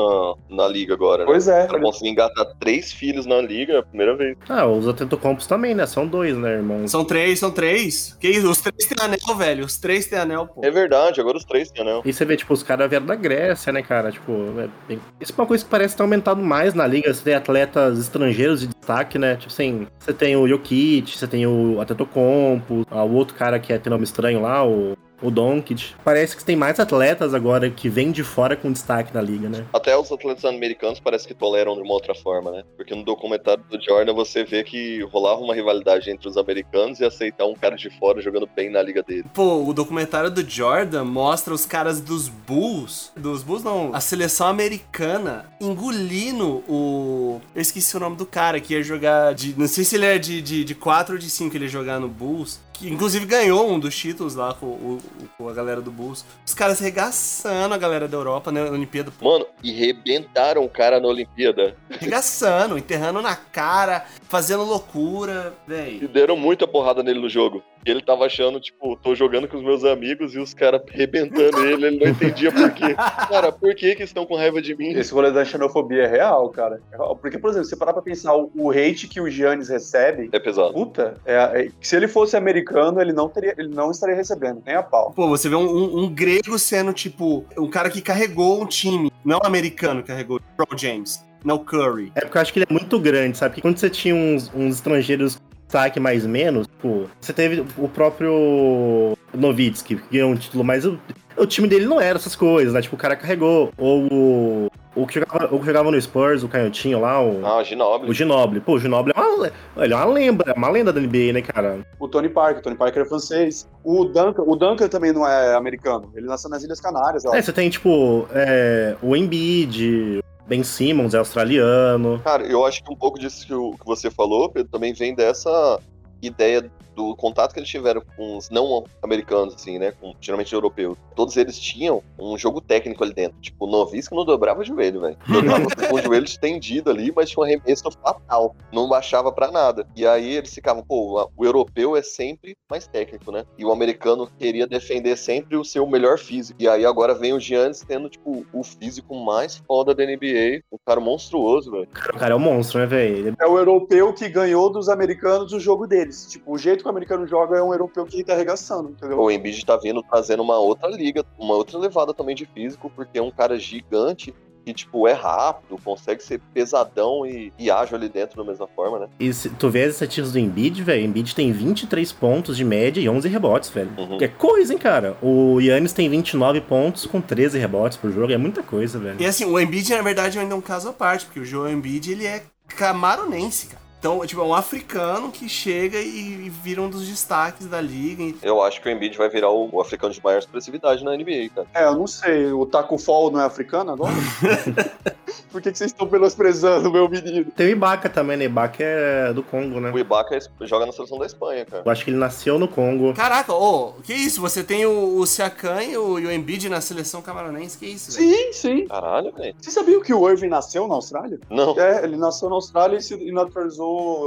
na, na liga agora, né? Pois é. Cara conseguir engatar três filhos na liga é a primeira vez. Ah, os Atetocompos também, né? São dois, né, irmãos? São três, são três. Que isso? Os três têm anel, velho. Os três têm anel, pô. É verdade, agora os três têm anel. E você vê, tipo, os caras vieram da Grécia, né, cara? Tipo, é bem... isso é uma coisa que parece ter aumentado mais na liga. Você tem atletas estrangeiros de destaque, né? Tipo assim, você tem o Jokic, você tem o Atetokounmpo, ah, o outro cara que é tem nome estranho lá, o, o Doncic. Parece que tem mais atletas agora que vêm de fora com destaque na liga, né? Até os atletas americanos parece que toleram de uma outra forma, né? Porque no documentário do Jordan você vê que rolava uma rivalidade entre os americanos e aceitar um cara de fora jogando bem na liga dele. Pô, o documentário do Jordan mostra os caras dos Bulls. Dos Bulls, não. A seleção americana engolindo o. Eu esqueci o nome do cara que ia jogar de. Não sei se ele é de, de, de 4 ou de 5 ele ia jogar no Bulls. Que inclusive ganhou um dos títulos lá com, o- com a galera do Bulls. Os caras regaçando a galera da Europa na Olimpíada. Pô, Mano, e rebentaram o cara na Olimpíada. regaçando, enterrando na cara, fazendo loucura, E véi. deram muita porrada nele no jogo. E ele tava achando, tipo, tô jogando com os meus amigos e os caras rebentando ele, ele não entendia por quê. Cara, por que que estão com raiva de mim? Esse rolê da xenofobia é real, cara. É. Porque, por exemplo, se você parar pra pensar o, hate que o Giannis recebe, É pesado. puta, é, é- se ele fosse americano, ele não teria, ele não estaria recebendo, nem a pau. Pô, você vê um, um- um grego sendo, tipo, um cara que carregou um time, não americano que carregou, o James, não o Curry. É porque eu acho que ele é muito grande, sabe? Porque quando você tinha uns, uns estrangeiros destaque mais menos, pô, você teve o próprio Novitsky, que ganhou um título, mas o, o time dele não era essas coisas, né? Tipo, o cara carregou. Ou o. O que jogava, o que jogava no Spurs, o canhotinho lá, o. Ah, Ginobili. O Ginobili. Pô, o Ginobili é uma, ele é uma lenda, uma lenda da NBA, né, cara? O Tony Parker, o Tony Parker é francês. O Duncan, o Duncan também não é americano. Ele nasceu nas Ilhas Canárias, ó. É, você tem, tipo, é, o Embiid, Ben Simmons é australiano. Cara, eu acho que um pouco disso que, o- que você falou, Pedro, também vem dessa ideia do contato que eles tiveram com os não americanos, assim, né? Com, geralmente europeus. Todos eles tinham um jogo técnico ali dentro. Tipo, o Novisco não dobrava o joelho, velho. Dobrava com o joelho estendido ali, mas tinha um arremesso fatal. Não baixava pra nada. E aí eles ficavam, pô, o- o europeu é sempre mais técnico, né? E o americano queria defender sempre o seu melhor físico. E aí agora vem o Giannis tendo, tipo, o físico mais foda da NBA. Um cara monstruoso, velho. O cara é um monstro, né, velho? Ele- É o europeu que ganhou dos americanos o jogo deles. Tipo, o jeito que o americano joga é um europeu que tá arregaçando, entendeu? O Embiid tá vindo trazendo uma outra liga, uma outra levada também de físico, porque é um cara gigante que, tipo, é rápido, consegue ser pesadão e, e ágil ali dentro da mesma forma, né? E se tu vê as estatísticas do Embiid, velho, o Embiid tem 23 pontos de média e 11 rebotes, velho. Uhum. Que é coisa, hein, cara? O Yannis tem 29 pontos com 13 rebotes por jogo, é muita coisa, velho. E assim, o Embiid, na verdade, ainda é um caso à parte, porque o Joel Embiid, ele é camaronense, cara. Então, tipo, é um africano que chega e, e vira um dos destaques da liga. Eu acho que o Embiid vai virar o, o africano de maior expressividade na NBA, cara. É, eu não sei, o Taco Fall não é africano agora? Por que, que vocês estão menosprezando o meu menino? Tem o Ibaka também, né? Ibaka é do Congo, né? O Ibaka é- joga na seleção da Espanha, cara. Eu acho que ele nasceu no Congo. Caraca, ô, que isso? Você tem o, o Siakam e o, e o Embiid na seleção camaronense? Que isso? Sim, sim. Caralho, velho. Você sabia que o Irving nasceu na Austrália? Não. É, ele nasceu na Austrália e se e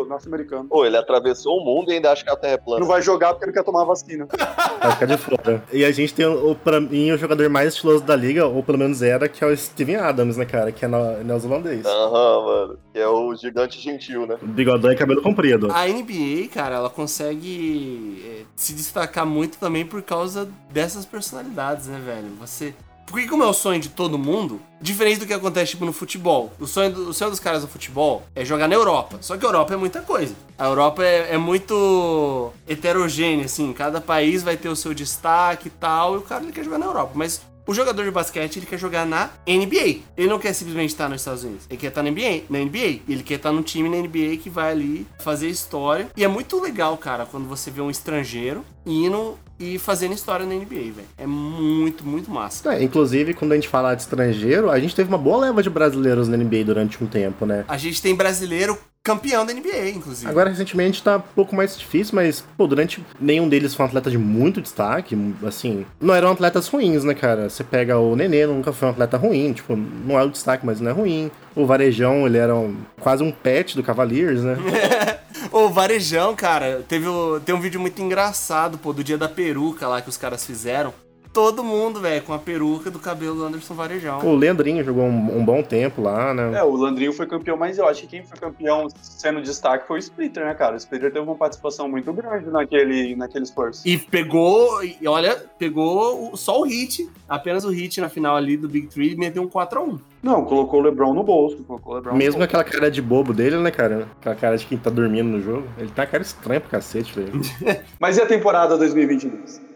norte-americano. Pô, ele atravessou o mundo e ainda acha que a Terra é plana. Não vai jogar porque ele quer tomar a vacina. Vai ficar de fora. E a gente tem, o, pra mim, o jogador mais estiloso da liga, ou pelo menos era, que é o Steven Adams, né, cara? Que é neozelandês. Aham, mano. Que é o gigante gentil, né? Bigodão e cabelo comprido. A NBA, cara, ela consegue é, se destacar muito também por causa dessas personalidades, né, velho? Você. Porque como é o sonho de todo mundo, diferente do que acontece tipo no futebol. O sonho, do- o sonho dos caras do futebol é jogar na Europa. Só que a Europa é muita coisa. A Europa é, é muito heterogênea, assim. Cada país vai ter o seu destaque e tal. E o cara ele quer jogar na Europa. Mas o jogador de basquete ele quer jogar na NBA. Ele não quer simplesmente estar nos Estados Unidos. Ele quer estar na NBA. Na NBA. Ele quer estar num time na NBA que vai ali fazer história. E é muito legal, cara, quando você vê um estrangeiro indo e fazendo história na NBA, velho. É muito, muito massa. É, inclusive, quando a gente fala de estrangeiro, a gente teve uma boa leva de brasileiros na NBA durante um tempo, né? A gente tem brasileiro campeão da NBA, inclusive. Agora, recentemente, tá um pouco mais difícil, mas, pô, durante nenhum deles foi um atleta de muito destaque, assim, não eram atletas ruins, né, cara? Você pega o Nenê, nunca foi um atleta ruim, tipo, não é o destaque, mas não é ruim. O Varejão, ele era um- quase um pet do Cavaliers, né? Ô, Varejão, cara, teve o- tem um vídeo muito engraçado, pô, do dia da peruca lá que os caras fizeram. Todo mundo, velho, com a peruca do cabelo do Anderson Varejão. o Leandrinho jogou um, um bom tempo lá, né? É, o Landrinho foi campeão, mas eu acho que quem foi campeão sendo destaque foi o Splitter, né, cara? O Splitter teve uma participação muito grande naquele, naquele esforço. E pegou, e olha, pegou o- só o hit, apenas o hit na final ali do Big Three e meteu um 4x1. Não, colocou o LeBron no bolso. Colocou o LeBron Mesmo aquela cara de bobo dele, né, cara? Aquela cara de quem tá dormindo no jogo. Ele tá cara estranha pro cacete, velho. Mas e a temporada 2022?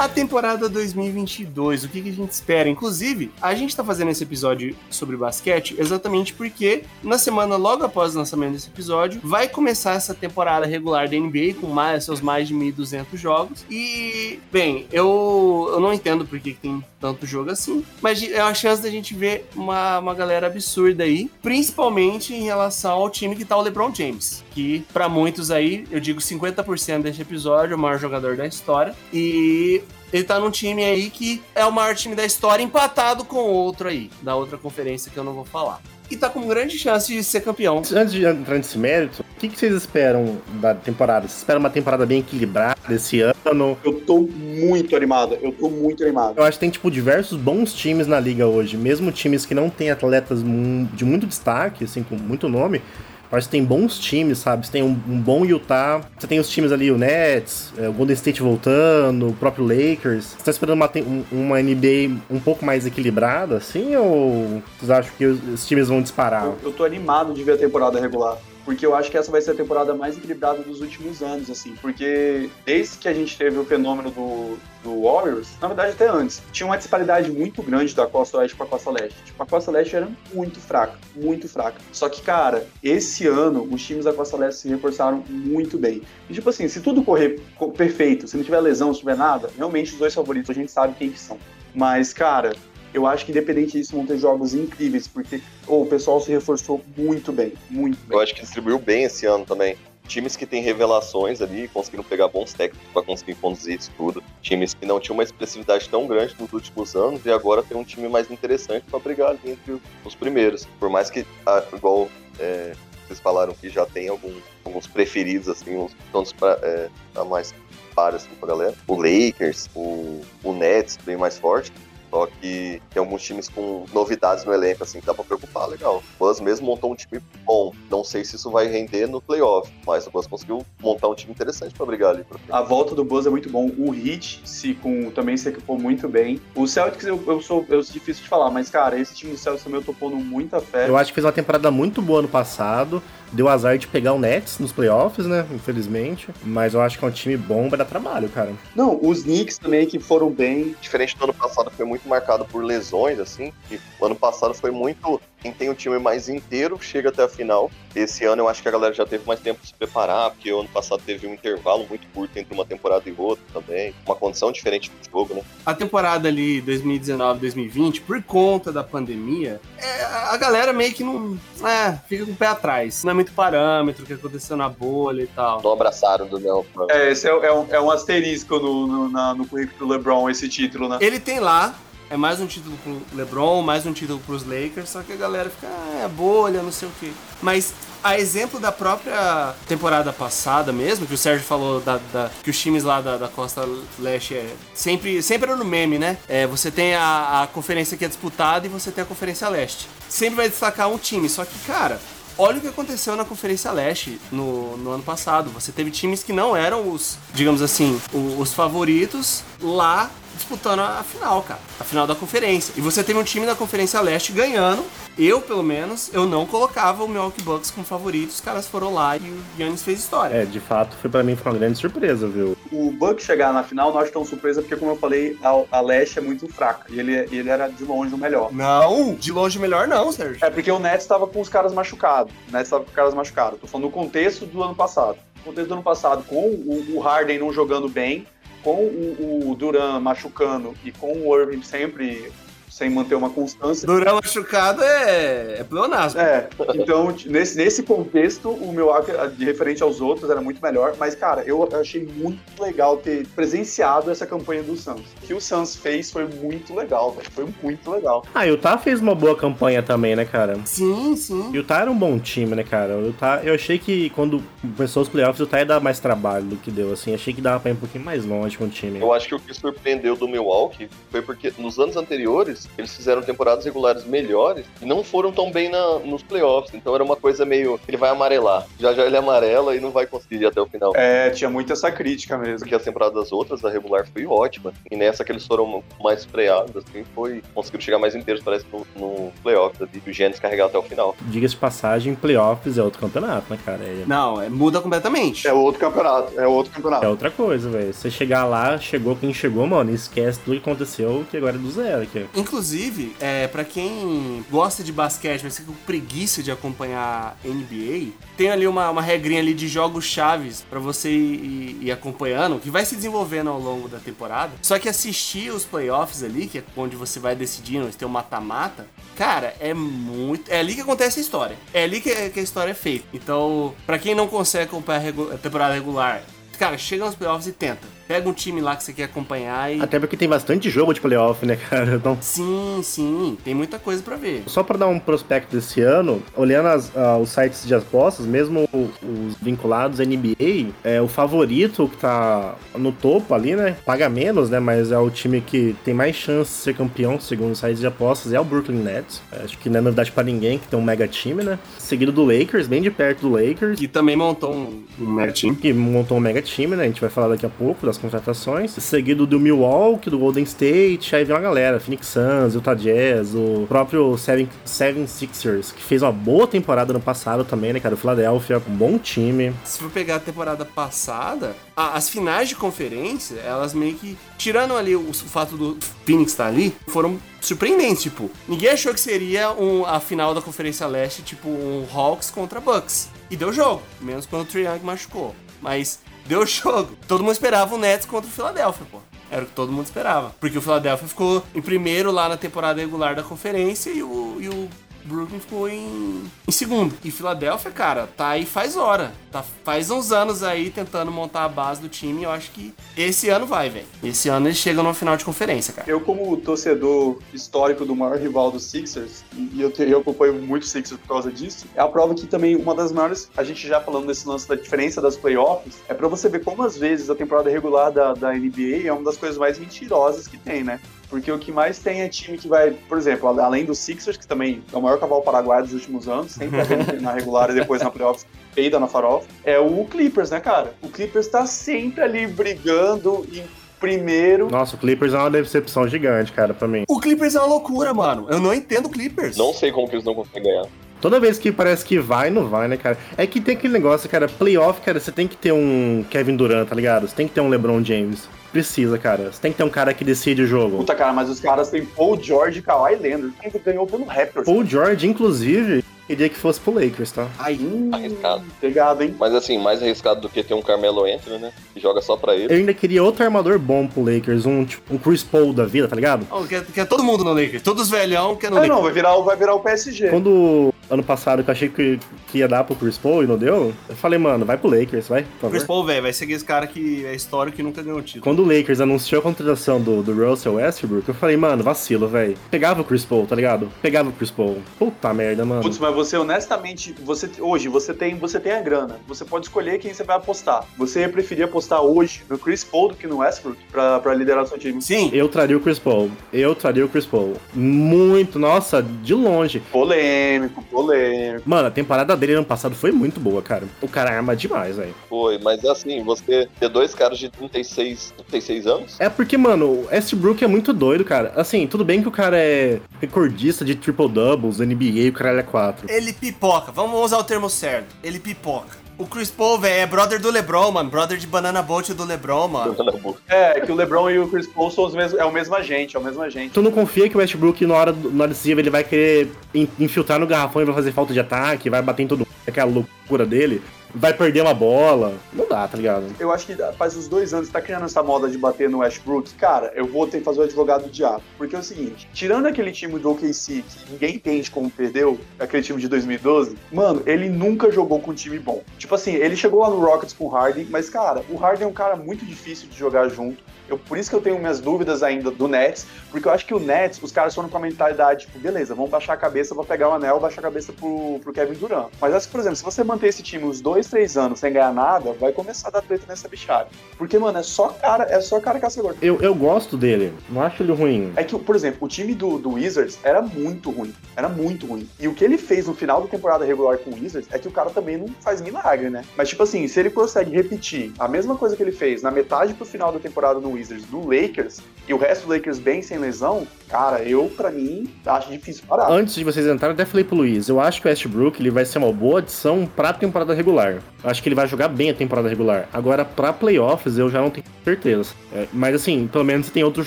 A temporada 2022, o que, a gente espera? Inclusive, a gente tá fazendo esse episódio sobre basquete exatamente porque na semana logo após o lançamento desse episódio, vai começar essa temporada regular da NBA com mais, seus mais de 1.200 jogos. E, bem, eu, eu não entendo por que, que tem tanto jogo assim, mas é uma chance da gente ver uma, uma galera absurda aí, principalmente em relação ao time que tá o LeBron James, que pra muitos aí, eu digo 50% deste episódio, é o maior jogador da história. E ele tá num time aí que é o maior time da história, empatado com outro aí, da outra conferência que eu não vou falar. E tá com grande chance de ser campeão. Antes de entrar nesse mérito, o que, que vocês esperam da temporada? Vocês esperam uma temporada bem equilibrada esse ano? Eu tô muito animado, eu tô muito animado. Eu acho que tem, tipo, diversos bons times na liga hoje. Mesmo times que não têm atletas de muito destaque, assim, com muito nome. Que tem bons times, sabe? Você tem um, um bom Utah. Você tem os times ali, o Nets, é, o Golden State voltando, o próprio Lakers. Você tá esperando uma, um- uma NBA um pouco mais equilibrada, assim? Ou vocês acham que os, os times vão disparar? Eu, eu tô animado de ver a temporada regular. Porque eu acho que essa vai ser a temporada mais equilibrada dos últimos anos, assim. Porque desde que a gente teve o fenômeno do, do Warriors, na verdade até antes, tinha uma disparidade muito grande da Costa Oeste pra Costa Leste. Tipo, a Costa Leste era muito fraca, muito fraca. Só que, cara, esse ano os times da Costa Leste se reforçaram muito bem. E tipo assim, se tudo correr co- perfeito, se não tiver lesão, se não tiver nada, realmente os dois favoritos a gente sabe quem que são. Mas, cara, eu acho que independente disso vão ter jogos incríveis, porque ô, o pessoal se reforçou muito bem, muito bem. Eu acho que distribuiu bem esse ano também. Times que têm revelações ali, conseguiram pegar bons técnicos para conseguir conduzir isso tudo. Times que não tinham uma expressividade tão grande nos últimos anos e agora tem um time mais interessante para brigar ali entre os primeiros. Por mais que, ah, igual é, vocês falaram que já tem algum- alguns preferidos, assim, uns tantos pra, é, mais pares assim, pra galera. O Lakers, o, o Nets, bem mais forte. Só que tem alguns times com novidades no elenco, assim, que dá pra preocupar, legal. O Buzz mesmo montou um time bom. Não sei se isso vai render no playoff, mas o Buzz conseguiu montar um time interessante pra brigar ali. pra- A volta do Buzz é muito bom. O Heat se com, também se equipou muito bem. O Celtics eu, eu sou eu sou difícil de falar, mas cara, esse time do Celtics também eu tô pondo muita fé. Eu acho que fez uma temporada muito boa no passado. Deu azar de pegar o Nets nos playoffs, né? Infelizmente. Mas eu acho que é um time bom pra dar trabalho, cara. Não, os Knicks também que foram bem. Diferente do ano passado, foi muito marcado por lesões, assim. E o ano passado foi muito. Quem tem o time mais inteiro chega até a final. Esse ano eu acho que a galera já teve mais tempo pra se preparar, porque o ano passado teve um intervalo muito curto entre uma temporada e outra também. Uma condição diferente do jogo, né? A temporada ali 2019-2020, por conta da pandemia, é, a galera meio que não. É, fica com o pé atrás. Não é muito parâmetro o que aconteceu na bolha e tal. Não abraçaram do Nel. É, esse é, é um, é um asterisco no, no, na- no currículo do LeBron, esse título, né? Ele tem lá. É mais um título pro LeBron, mais um título pros Lakers, só que a galera fica, ah, é bolha, não sei o quê. Mas a exemplo da própria temporada passada mesmo, que o Sérgio falou da, da- que os times lá da, da Costa Leste é sempre, sempre era no meme, né? É, você tem a, a conferência que é disputada e você tem a Conferência Leste. Sempre vai destacar um time, só que, cara, Olha o que aconteceu na Conferência Leste no, no ano passado. Você teve times que não eram os, digamos assim, o- os favoritos lá disputando a, final, cara. A final da conferência. E você teve um time da Conferência Leste ganhando. Eu, pelo menos, eu não colocava o Milwaukee Bucks como favorito. Os caras foram lá e o Giannis fez história. É, de fato, foi pra mim foi uma grande surpresa, viu? O Bucks chegar na final não acho tão surpresa, porque, como eu falei, a, a Leste é muito fraca. E ele, ele era de longe o melhor. Não, de longe melhor não, Sérgio. É porque o Nets tava com os caras machucados. O Nets tava com os caras machucados. Tô falando no contexto do ano passado. No contexto do ano passado, com o, o Harden não jogando bem, com o, o Duran machucando e com o Irving sempre sem manter uma constância. Durão machucado é, é pleonasmo. É, então, nesse, nesse contexto, o Milwaukee, de referente aos outros, era muito melhor. Mas, cara, eu achei muito legal ter presenciado essa campanha do Suns. O que o Suns fez foi muito legal, velho. Foi muito legal. Ah, e o Utah fez uma boa campanha também, né, cara? Sim, sim. E o Utah era um bom time, né, cara? O Utah, eu achei que quando começou os playoffs, o Utah ia dar mais trabalho do que deu, assim. Achei que dava pra ir um pouquinho mais longe com o time. Eu acho que o que surpreendeu do Milwaukee foi porque nos anos anteriores eles fizeram temporadas regulares melhores e não foram tão bem na- nos playoffs. Então era uma coisa meio. Ele vai amarelar. Já já ele amarela e não vai conseguir ir até o final. É, tinha muito essa crítica mesmo. Porque as temporadas outras, a regular foi ótima. E nessa que eles foram mais freados, assim, foi. Conseguiram chegar mais inteiros, parece, no, no playoffs ali. E o Giannis carregar até o final. Diga-se de passagem, playoffs é outro campeonato, né, cara? É, Não, é, muda completamente. É outro campeonato, é outro campeonato. é outra coisa, velho. Você chegar lá, chegou quem chegou, mano, esquece tudo que aconteceu, que agora é do zero aqui. Inclusive, é, para quem gosta de basquete, mas fica com preguiça de acompanhar NBA, tem ali uma, uma regrinha ali de jogos chaves pra você ir, ir acompanhando, que vai se desenvolvendo ao longo da temporada. Só que assistir os playoffs ali, que é onde você vai decidindo, tem um mata-mata, cara, é muito. É ali que acontece a história. É ali que, que a história é feita. Então, pra quem não consegue acompanhar a temporada regular, cara, chega nos playoffs e tenta. Pega um time lá que você quer acompanhar e. Até porque tem bastante jogo de playoff, né, cara? Então, Sim, sim, tem muita coisa pra ver. Só pra dar um prospecto desse ano, olhando as- ah, os sites de apostas, mesmo os vinculados à NBA, é, o favorito que tá no topo ali, né? Paga menos, né? Mas é o time que tem mais chance de ser campeão, segundo os sites de apostas, é o Brooklyn Nets. É, Acho que não é novidade pra ninguém que tem um mega time, né? Seguido do Lakers, bem de perto do Lakers. Que também montou um, um mega time. Que montou um mega time, né? A gente vai falar daqui a pouco das contratações. Seguido do Milwaukee, do Golden State, aí vem uma galera, Phoenix Suns, Utah Jazz, o próprio Seven, Seven Sixers, que fez uma boa temporada no passado também, né, cara? O Philadelphia, um bom time. Se for pegar a temporada passada, a- as finais de conferência, elas meio que, tirando ali o, o fato do Phoenix estar ali, foram surpreendentes. Tipo, ninguém achou que seria um- a final da Conferência Leste, tipo um Hawks contra Bucks. E deu jogo, menos quando o Young machucou. Mas deu jogo. Todo mundo esperava o Nets contra o Philadelphia, pô. Era o que todo mundo esperava. Porque o Philadelphia ficou em primeiro lá na temporada regular da conferência e o, e o Brooklyn ficou em, em segundo. E Filadélfia, cara, tá aí faz hora. Tá, faz uns anos aí tentando montar a base do time. E eu acho que esse ano vai, velho. Esse ano eles chegam no final de conferência, cara. Eu, como torcedor histórico do maior rival dos Sixers, e eu, eu acompanho muito os Sixers por causa disso, é a prova que também uma das maiores, a gente já falando desse lance da diferença das playoffs, é pra você ver como às vezes a temporada regular da, da NBA é uma das coisas mais mentirosas que tem, né? Porque o que mais tem é time que vai, por exemplo, além do Sixers, que também é o maior cavalo paraguaio dos últimos anos, sempre tá na regular e depois na playoffs peida na farofa, é o Clippers, né, cara? O Clippers tá sempre ali brigando em primeiro. Nossa, o Clippers é uma decepção gigante, cara, pra mim. O Clippers é uma loucura, mano. Eu não entendo o Clippers. Não sei como que eles não conseguem ganhar. Toda vez que parece que vai, não vai, né, cara? É que tem aquele negócio, cara, playoff, cara, você tem que ter um Kevin Durant, tá ligado? Você tem que ter um LeBron James. Precisa, cara. Você tem que ter um cara que decide o jogo. Puta, cara, mas os caras têm Paul George e Kawhi Leonard. Quem ganhou pelo Raptors. Paul George, inclusive, queria que fosse pro Lakers, tá? Aí, hum, Arriscado. pegado, hein? Mas assim, mais arriscado do que ter um Carmelo Anthony, né? Que joga só pra ele. Eu ainda queria outro armador bom pro Lakers, um, tipo, um Chris Paul da vida, tá ligado? Oh, quer, quer todo mundo no Lakers. Todos os velhão quer no Ah, Lakers. não, vai virar, o- vai virar o PSG. Quando ano passado que eu achei que, que ia dar pro Chris Paul e não deu, eu falei, mano, vai pro Lakers, vai, Chris. Paul, velho, vai ser aquele cara que é histórico que nunca ganhou título. Quando o Lakers anunciou a contratação do, do Russell Westbrook, eu falei, mano, vacilo, velho. Pegava o Chris Paul, tá ligado? Pegava o Chris Paul. Puta merda, mano. Putz, mas você honestamente, você hoje você tem, você tem a grana. Você pode escolher quem você vai apostar. Você preferia apostar hoje no Chris Paul do que no Westbrook pra, pra liderar o seu time? Sim, Eu traria o Chris Paul. Eu traria o Chris Paul. Muito, nossa, de longe. Polêmico, polêmico. Mano, a temporada dele ano passado foi muito boa, cara. O cara arma demais, velho. Foi, mas assim, você ter dois caras de 36, 36 anos, É porque, mano, o Westbrook é muito doido, cara. Assim, tudo bem que o cara é recordista de triple-doubles, NBA, o caralho é 4. Ele pipoca. Vamos usar o termo certo. Ele pipoca. O Chris Paul, velho, é brother do LeBron, mano. Brother de Banana Boat do LeBron, mano. boca. É, que o LeBron e o Chris Paul são os mesmos, é o mesmo agente, é o mesmo agente. Tu não confia que o Westbrook, na hora, na hora decisiva, ele vai querer in- infiltrar no garrafão e vai fazer falta de ataque, vai bater em todo mundo, aquela loucura dele, vai perder uma bola. Não dá, tá ligado? Eu acho que faz uns dois anos que tá criando essa moda de bater no Westbrook. Cara, eu vou ter que fazer o advogado do diabo. Porque é o seguinte, tirando aquele time do OKC que ninguém entende como perdeu, aquele time de 2012, mano, ele nunca jogou com um time bom. Tipo assim, ele chegou lá no Rockets com o Harden, mas cara, o Harden é um cara muito difícil de jogar junto. Eu, por isso que eu tenho minhas dúvidas ainda do Nets, porque eu acho que o Nets, os caras foram com a mentalidade, tipo, beleza, vamos baixar a cabeça, vou pegar o anel, baixar a cabeça pro, pro Kevin Durant. Mas acho que, por exemplo, se você manter esse time uns dois, três anos sem ganhar nada, vai começar a dar treta nessa bichada. Porque, mano, é só cara, é só cara caçador. Eu, eu gosto dele, não acho ele ruim. É que, por exemplo, o time do, do Wizards era muito ruim. Era muito ruim. E o que ele fez no final da temporada regular com o Wizards é que o cara também não faz milagre, né? Mas, tipo assim, se ele consegue repetir a mesma coisa que ele fez na metade pro final da temporada no Wizards do Lakers e o resto do Lakers bem sem lesão, cara, eu, pra mim, acho difícil parar. Antes de vocês entrarem, eu até falei pro Luiz, eu acho que o Westbrook ele vai ser uma boa adição pra temporada regular. Eu acho que ele vai jogar bem a temporada regular. Agora, pra playoffs, eu já não tenho certeza. É, mas assim, pelo menos você tem outros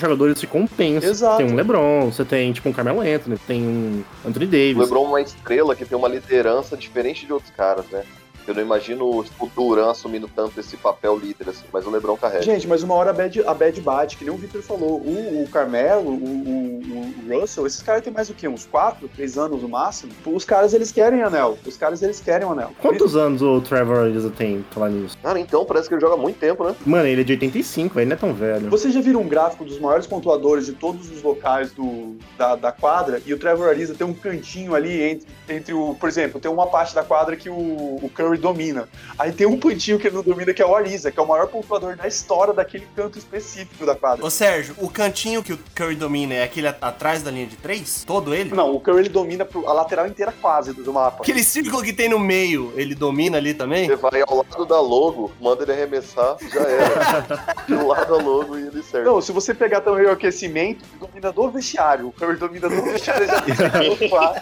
jogadores que compensam. Exato. Tem um LeBron, você tem tipo um Carmelo Anthony, tem um Anthony Davis. O LeBron é uma estrela que tem uma liderança diferente de outros caras, né? Eu não imagino tipo, o Duran assumindo tanto esse papel líder, assim, mas o LeBron carrega. Gente, mas uma hora a bad, a bad bate, que nem o Victor falou. O, o Carmelo, o, o- o Russell, esses caras têm mais o quê? Uns 4, 3 anos no máximo? Os caras, eles querem anel. Os caras, eles querem o anel. Quantos anos o Trevor Ariza tem pra falar nisso? Cara, então parece que ele joga há muito tempo, né? Mano, ele é de 85, ele não é tão velho. Vocês já viram um gráfico dos maiores pontuadores de todos os locais do, da, da quadra? E o Trevor Ariza tem um cantinho ali entre, entre o. Por exemplo, tem uma parte da quadra que o, o Curry domina. Aí tem um cantinho que ele não domina, que é o Ariza, que é o maior pontuador da história daquele canto específico da quadra. Ô, Sérgio, o cantinho que o Curry domina é aquele atrás da linha de três? Todo ele? Não, o Curry ele domina a lateral inteira quase do, mapa. Aquele círculo que tem no meio, ele domina ali também? Você vai ao lado da logo, manda ele arremessar, já era. Do lado da logo e ele serve. Não, se você pegar também o aquecimento, ele domina do vestiário. O Curry domina do vestiário já lá.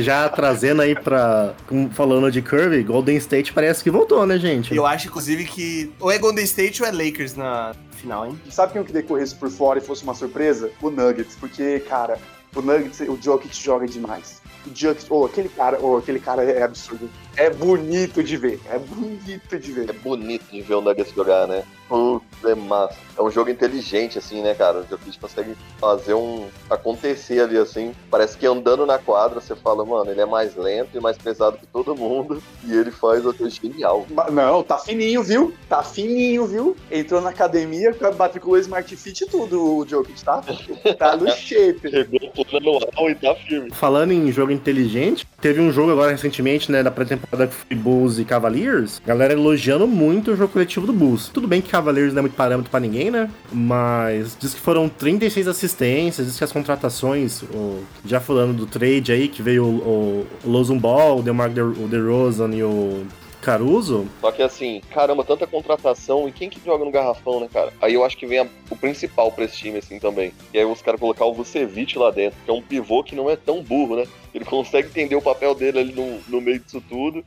Já trazendo aí pra. Falando de Curry, Golden State parece que voltou, né, gente? Eu acho, inclusive, que ou é Golden State ou é Lakers na final, hein? Sabe quem que decorresse por fora e fosse uma surpresa? O Nuggets, porque, cara, o Nuggets, o Jokic joga demais. O Jokic, oh, aquele cara, oh, aquele cara é absurdo. É bonito de ver, é bonito de É ver. bonito de ver o Nuggets jogar, né? Putz, é massa. É um jogo inteligente, assim, né, cara? O Jokic consegue fazer um... acontecer ali, assim. Parece que andando na quadra, você fala, mano, ele é mais lento e mais pesado que todo mundo. E ele faz o que é genial. Não, tá fininho, viu? Tá fininho, viu? Entrou na academia, matriculou Smart Fit e tudo, o Jokic, tá? Tá no shape. Chegou anual e tá firme. Falando em jogo inteligente, teve um jogo agora recentemente, né, da pré-temporada que foi Bulls e Cavaliers. Galera elogiando muito o jogo coletivo do Bulls. Tudo bem que Cavaliers não é muito parâmetro pra ninguém, né? Mas diz que foram 36 assistências, diz que as contratações, o- já falando do trade aí, que veio o, o Lozum Ball, o DeMar DeRozan e o Caruso, Só que assim, caramba, tanta contratação e quem que joga no garrafão, né, cara? Aí eu acho que vem a- o principal pra esse time, assim, também. E aí os caras colocar o Vucevic lá dentro, que é um pivô que não é tão burro, né? Ele consegue entender o papel dele ali no, no meio disso tudo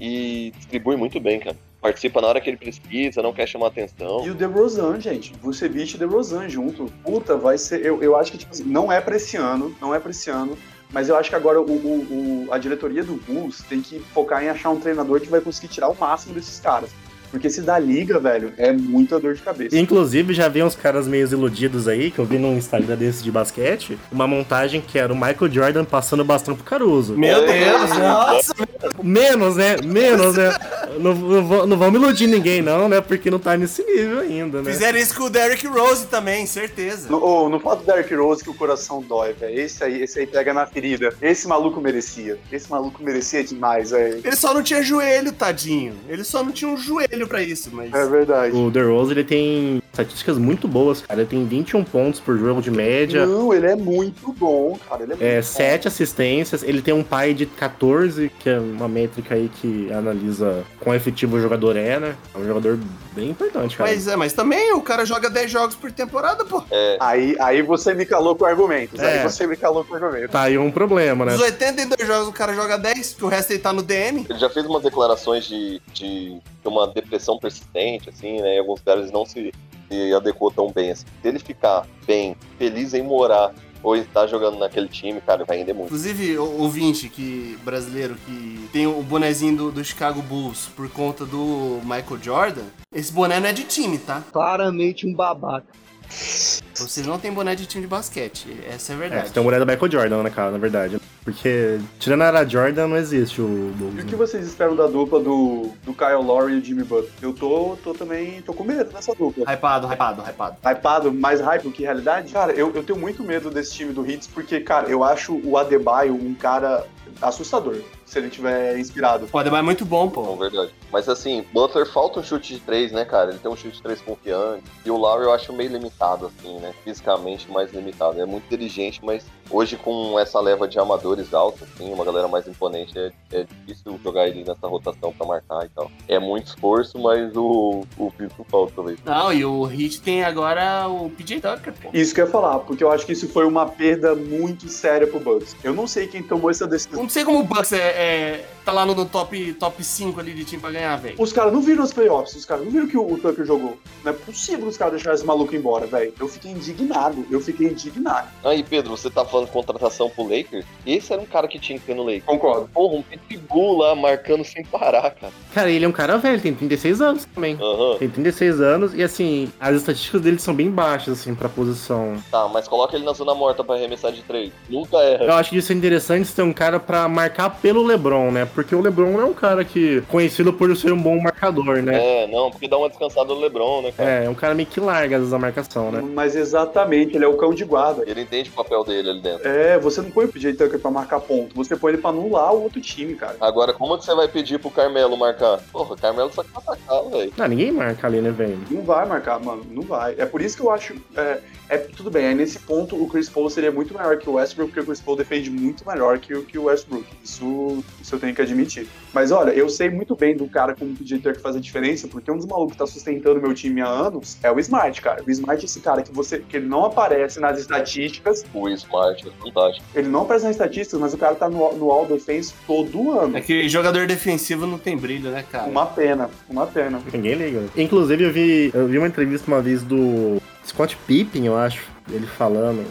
e distribui muito bem, cara. Participa na hora que ele precisa, não quer chamar atenção. E o DeRozan, gente. Vucevic e DeRozan junto. Puta, vai ser... Eu, eu acho que, tipo assim, não é pra esse ano, não é pra esse ano, mas eu acho que agora o, o- o- a diretoria do Bulls tem que focar em achar um treinador que vai conseguir tirar o máximo desses caras. Porque se dá liga, velho, é muita dor de cabeça. Inclusive, já vi uns caras meio iludidos aí, que eu vi no Instagram desse de basquete, uma montagem que era o Michael Jordan passando o bastão pro Caruso. Meu Deus, É. nossa. Menos, né? Menos, né? Não, não, não vamos iludir ninguém, não, né? Porque não tá nesse nível ainda, né? Fizeram isso com o Derrick Rose também, certeza. No, oh, não fala do Derrick Rose que o coração dói, velho. Esse aí, esse aí pega na ferida. Esse maluco merecia. Esse maluco merecia demais, velho. Ele só não tinha joelho, tadinho. Ele só não tinha um joelho pra isso, mas. É verdade. O DeRozan, ele tem estatísticas muito boas, cara. Ele tem 21 pontos por jogo de média. Não, ele é muito bom, cara. Ele é, É, muito sete assistências, ele tem um pai de 14, que é uma métrica aí que analisa quão efetivo o jogador é, né? É um jogador bem importante, cara. Mas é, mas também o cara joga 10 jogos por temporada, pô. bom. Aí, aí você me calou com argumentos. É. Aí você me calou com argumentos. Tá aí um problema, né? Dos 82 jogos o cara joga 10, que o resto ele tá no DM. Ele já fez umas declarações de, de de uma depressão persistente, assim, né? E alguns caras não se, se adequou tão bem, assim. Se ele ficar bem, feliz em morar ou estar jogando naquele time, cara, vai render muito. Inclusive, o ouvinte que, brasileiro que tem o bonezinho do, do Chicago Bulls por conta do Michael Jordan, esse boné não é de time, tá? Claramente um babaca. Vocês não tem boné de time de basquete, essa é a É, verdade. você tem uma mulher do Michael Jordan, né, cara, na verdade. Porque, tirando a era Jordan, não existe o Bulls. E o né? que vocês esperam da dupla do, do Kyle Lowry e o Jimmy Butler? Eu tô, tô também, tô com medo dessa dupla. Hypado, hypado, hypado. Hypado, mais hype do que realidade? Cara, eu, eu tenho muito medo desse time do Hits, porque, cara, eu acho o Adebayo um cara assustador, se ele tiver inspirado. O Adebayo é muito bom, Não, pô. verdade. Mas assim, Butler falta um chute de três, né, cara? Ele tem um chute de três confiante. E o Lowry eu acho meio limitado, assim, né? Fisicamente mais limitado. É muito inteligente, mas hoje com essa leva de amadores altos, assim, uma galera mais imponente, é, é difícil jogar ele nessa rotação pra marcar e tal. É muito esforço, mas o, o físico falta talvez. Não, e o Heat tem agora o PJ Tucker, pô. Isso que eu ia falar, porque eu acho que isso foi uma perda muito séria pro Bucks. Eu não sei quem tomou essa decisão. Não sei como o Bucks é, é- tá lá no, no top, top 5 ali de time pra ganhar, velho. Os caras não viram os playoffs, os caras não viram que o, o Tucker jogou. Não é possível os caras deixarem esse maluco embora, velho. Eu fiquei indignado, eu fiquei indignado. Aí, Pedro, você tá falando contratação pro Lakers? Esse era um cara que tinha que ter no Lakers. Concordo. Porra, um pitbull lá marcando sem parar, cara. Cara, ele é um cara velho, tem 36 anos também. Aham. Tem 36 anos e, assim, as estatísticas dele são bem baixas, assim, pra posição. Tá, mas coloca ele na zona morta pra arremessar de três. Nunca erra. Eu acho que isso é interessante ter um cara pra marcar pelo LeBron, né? Porque o LeBron não é um cara que conhecido por ser um bom marcador, né? É, não, porque dá uma descansada no LeBron, né, cara? É, é um cara meio que larga às vezes a marcação, né? Mas exatamente, ele é o cão de guarda. Ele entende o papel dele ali dentro. É, você não põe o PJ Tucker pra marcar ponto, você põe ele pra anular o outro time, cara. Agora, como é que você vai pedir pro Carmelo marcar? Porra, o Carmelo só quer atacar, velho. Não, ninguém marca ali, né, velho? Não vai marcar, mano, não vai. É por isso que eu acho. É, é- tudo bem, aí nesse ponto o Chris Paul seria muito maior que o Westbrook, porque o Chris Paul defende muito melhor que, o- que o Westbrook. Isso, isso eu tenho que admitir. Mas olha, eu sei muito bem do cara como o PJ Tucker faz a diferença, porque um dos malucos que tá sustentando meu time há anos é o Smart, cara. O Smart é esse cara que você que ele não aparece nas estatísticas, O Smart é fantástico. ele não aparece nas estatísticas, mas o cara tá no, no All Defense todo ano. É que jogador defensivo não tem brilho, né, cara? Uma pena, uma pena. Ninguém liga. Inclusive, eu vi, eu vi uma entrevista uma vez do Scott Pippen, eu acho, ele falando,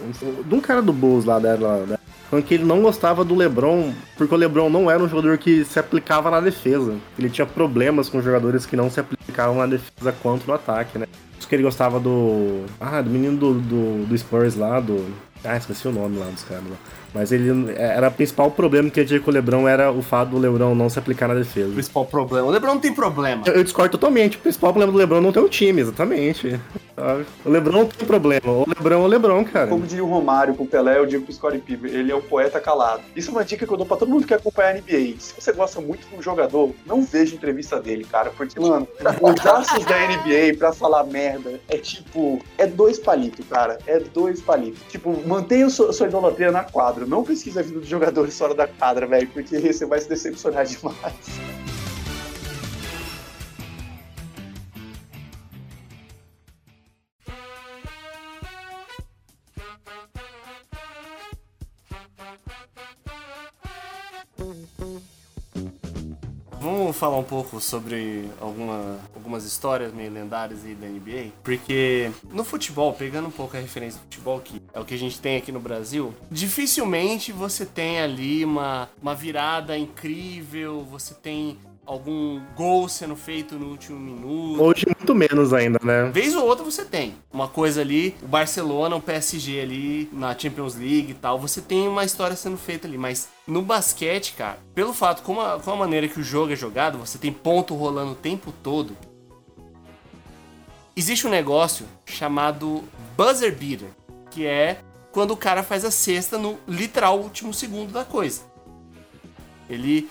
de um cara do Bulls lá dela, né? Falando que ele não gostava do LeBron, porque o LeBron não era um jogador que se aplicava na defesa. Ele tinha problemas com jogadores que não se aplicavam na defesa quanto no ataque, né? Isso que ele gostava do. Ah, do menino do, do, do Spurs lá, do. Ah, esqueci o nome lá dos caras lá. Mas ele era o principal problema que ele tinha com o Lebron era o fato do Lebron não se aplicar na O defesa. principal problema. O Lebron não tem problema. Eu, eu discordo totalmente. O principal problema do Lebron não ter o time, exatamente. Sabe? O Lebron não tem problema. O Lebron é o Lebron, cara. Como diria o Romário com o Pelé, eu digo pro Scottie Pippen, ele é um poeta calado. Isso é uma dica que eu dou pra todo mundo que acompanha a NBA. Se você gosta muito de um jogador, não veja entrevista dele, cara. Porque, mano, os astros da NBA pra falar merda é tipo. É dois palitos, cara. É dois palitos. Tipo, mantenha sua, sua idolatria na quadra. Não pesquise a vida dos jogadores fora da quadra, velho. Porque você vai se decepcionar demais. Vamos falar um pouco sobre alguma, algumas histórias meio lendárias aí da NBA? Porque no futebol, pegando um pouco a referência do futebol, que é o que a gente tem aqui no Brasil, dificilmente você tem ali uma, uma virada incrível, você tem algum gol sendo feito no último minuto. Hoje, muito menos ainda, né? Vez ou outra você tem. Uma coisa ali, o Barcelona, o PSG ali na Champions League e tal, você tem uma história sendo feita ali. Mas no basquete, cara, pelo fato, como a, com a maneira que o jogo é jogado, você tem ponto rolando o tempo todo. Existe um negócio chamado buzzer beater, que é quando o cara faz a cesta no literal último segundo da coisa. Ele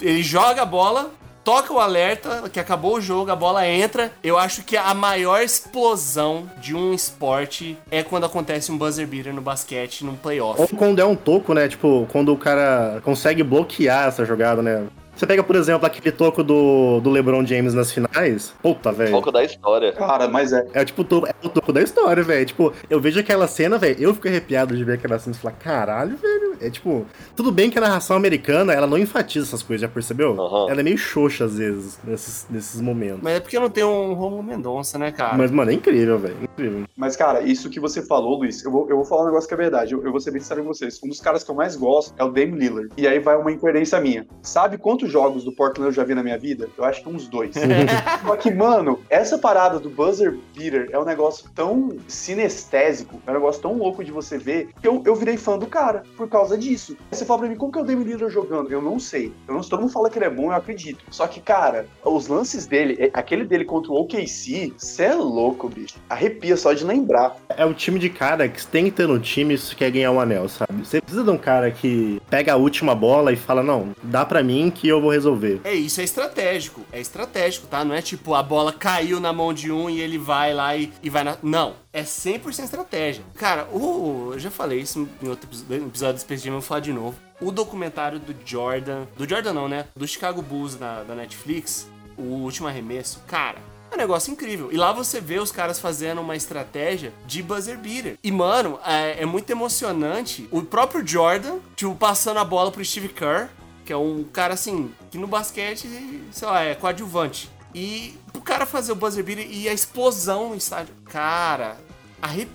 ele joga a bola, toca o alerta que acabou o jogo, a bola entra. Eu acho que a maior explosão de um esporte é quando acontece um buzzer beater no basquete, num playoff. Ou quando é um toco, né? Tipo, quando o cara consegue bloquear essa jogada, né? Você pega, por exemplo, aquele toco do, do LeBron James nas finais. Puta, velho. Foco da história. Cara, mas é. É tipo, o toco- é o toco da história, velho. Tipo, eu vejo aquela cena, velho. Eu fico arrepiado de ver aquela cena e falar, caralho, velho. É tipo, tudo bem que a narração americana, ela não enfatiza essas coisas, já percebeu? Aham. Ela é meio xoxa às vezes, nesses, nesses momentos. Mas é porque não tem um Romulo Mendonça, né, cara? Mas, mano, é incrível, velho. Incrível. Mas, cara, isso que você falou, Luiz, eu vou, eu vou falar um negócio que é verdade. Eu, eu vou ser bem sincero com vocês. Um dos caras que eu mais gosto é o Dame Lillard. E aí vai uma incoerência minha. Sabe quantos jogos do Portland eu já vi na minha vida? Eu acho que uns dois. Só que, mano, essa parada do buzzer beater é um negócio tão sinestésico, é um negócio tão louco de você ver, que eu, eu virei fã do cara por causa disso. Aí Você fala pra mim, como que é o Dame Lillard jogando? Eu não sei. Eu não, todo mundo fala que ele é bom, eu acredito. Só que, cara, os lances dele, é- aquele dele contra o OKC, você é louco, bicho. Arrepia só de lembrar. É o time de cara que tem que ter no time se quer ganhar o anel, sabe? Você precisa de um cara que pega a última bola e fala, não, dá pra mim que eu vou resolver. É isso, é estratégico. É estratégico, tá? Não é tipo a bola caiu na mão de um e ele vai lá e, e vai na. Não. É 100% estratégia. Cara, o, eu já falei isso em outro episódio do Space Jam, eu vou falar de novo. O documentário do Jordan. Do Jordan não, né? Do Chicago Bulls na, da Netflix. O último arremesso. Cara. É um negócio incrível. E lá você vê os caras fazendo uma estratégia de buzzer beater. E, mano, é, é muito emocionante. O próprio Jordan, tipo, passando a bola pro Steve Kerr, que é um cara assim, que no basquete, sei lá, é coadjuvante. E o cara fazer o buzzer beater e a explosão no estádio. Cara, arrepia,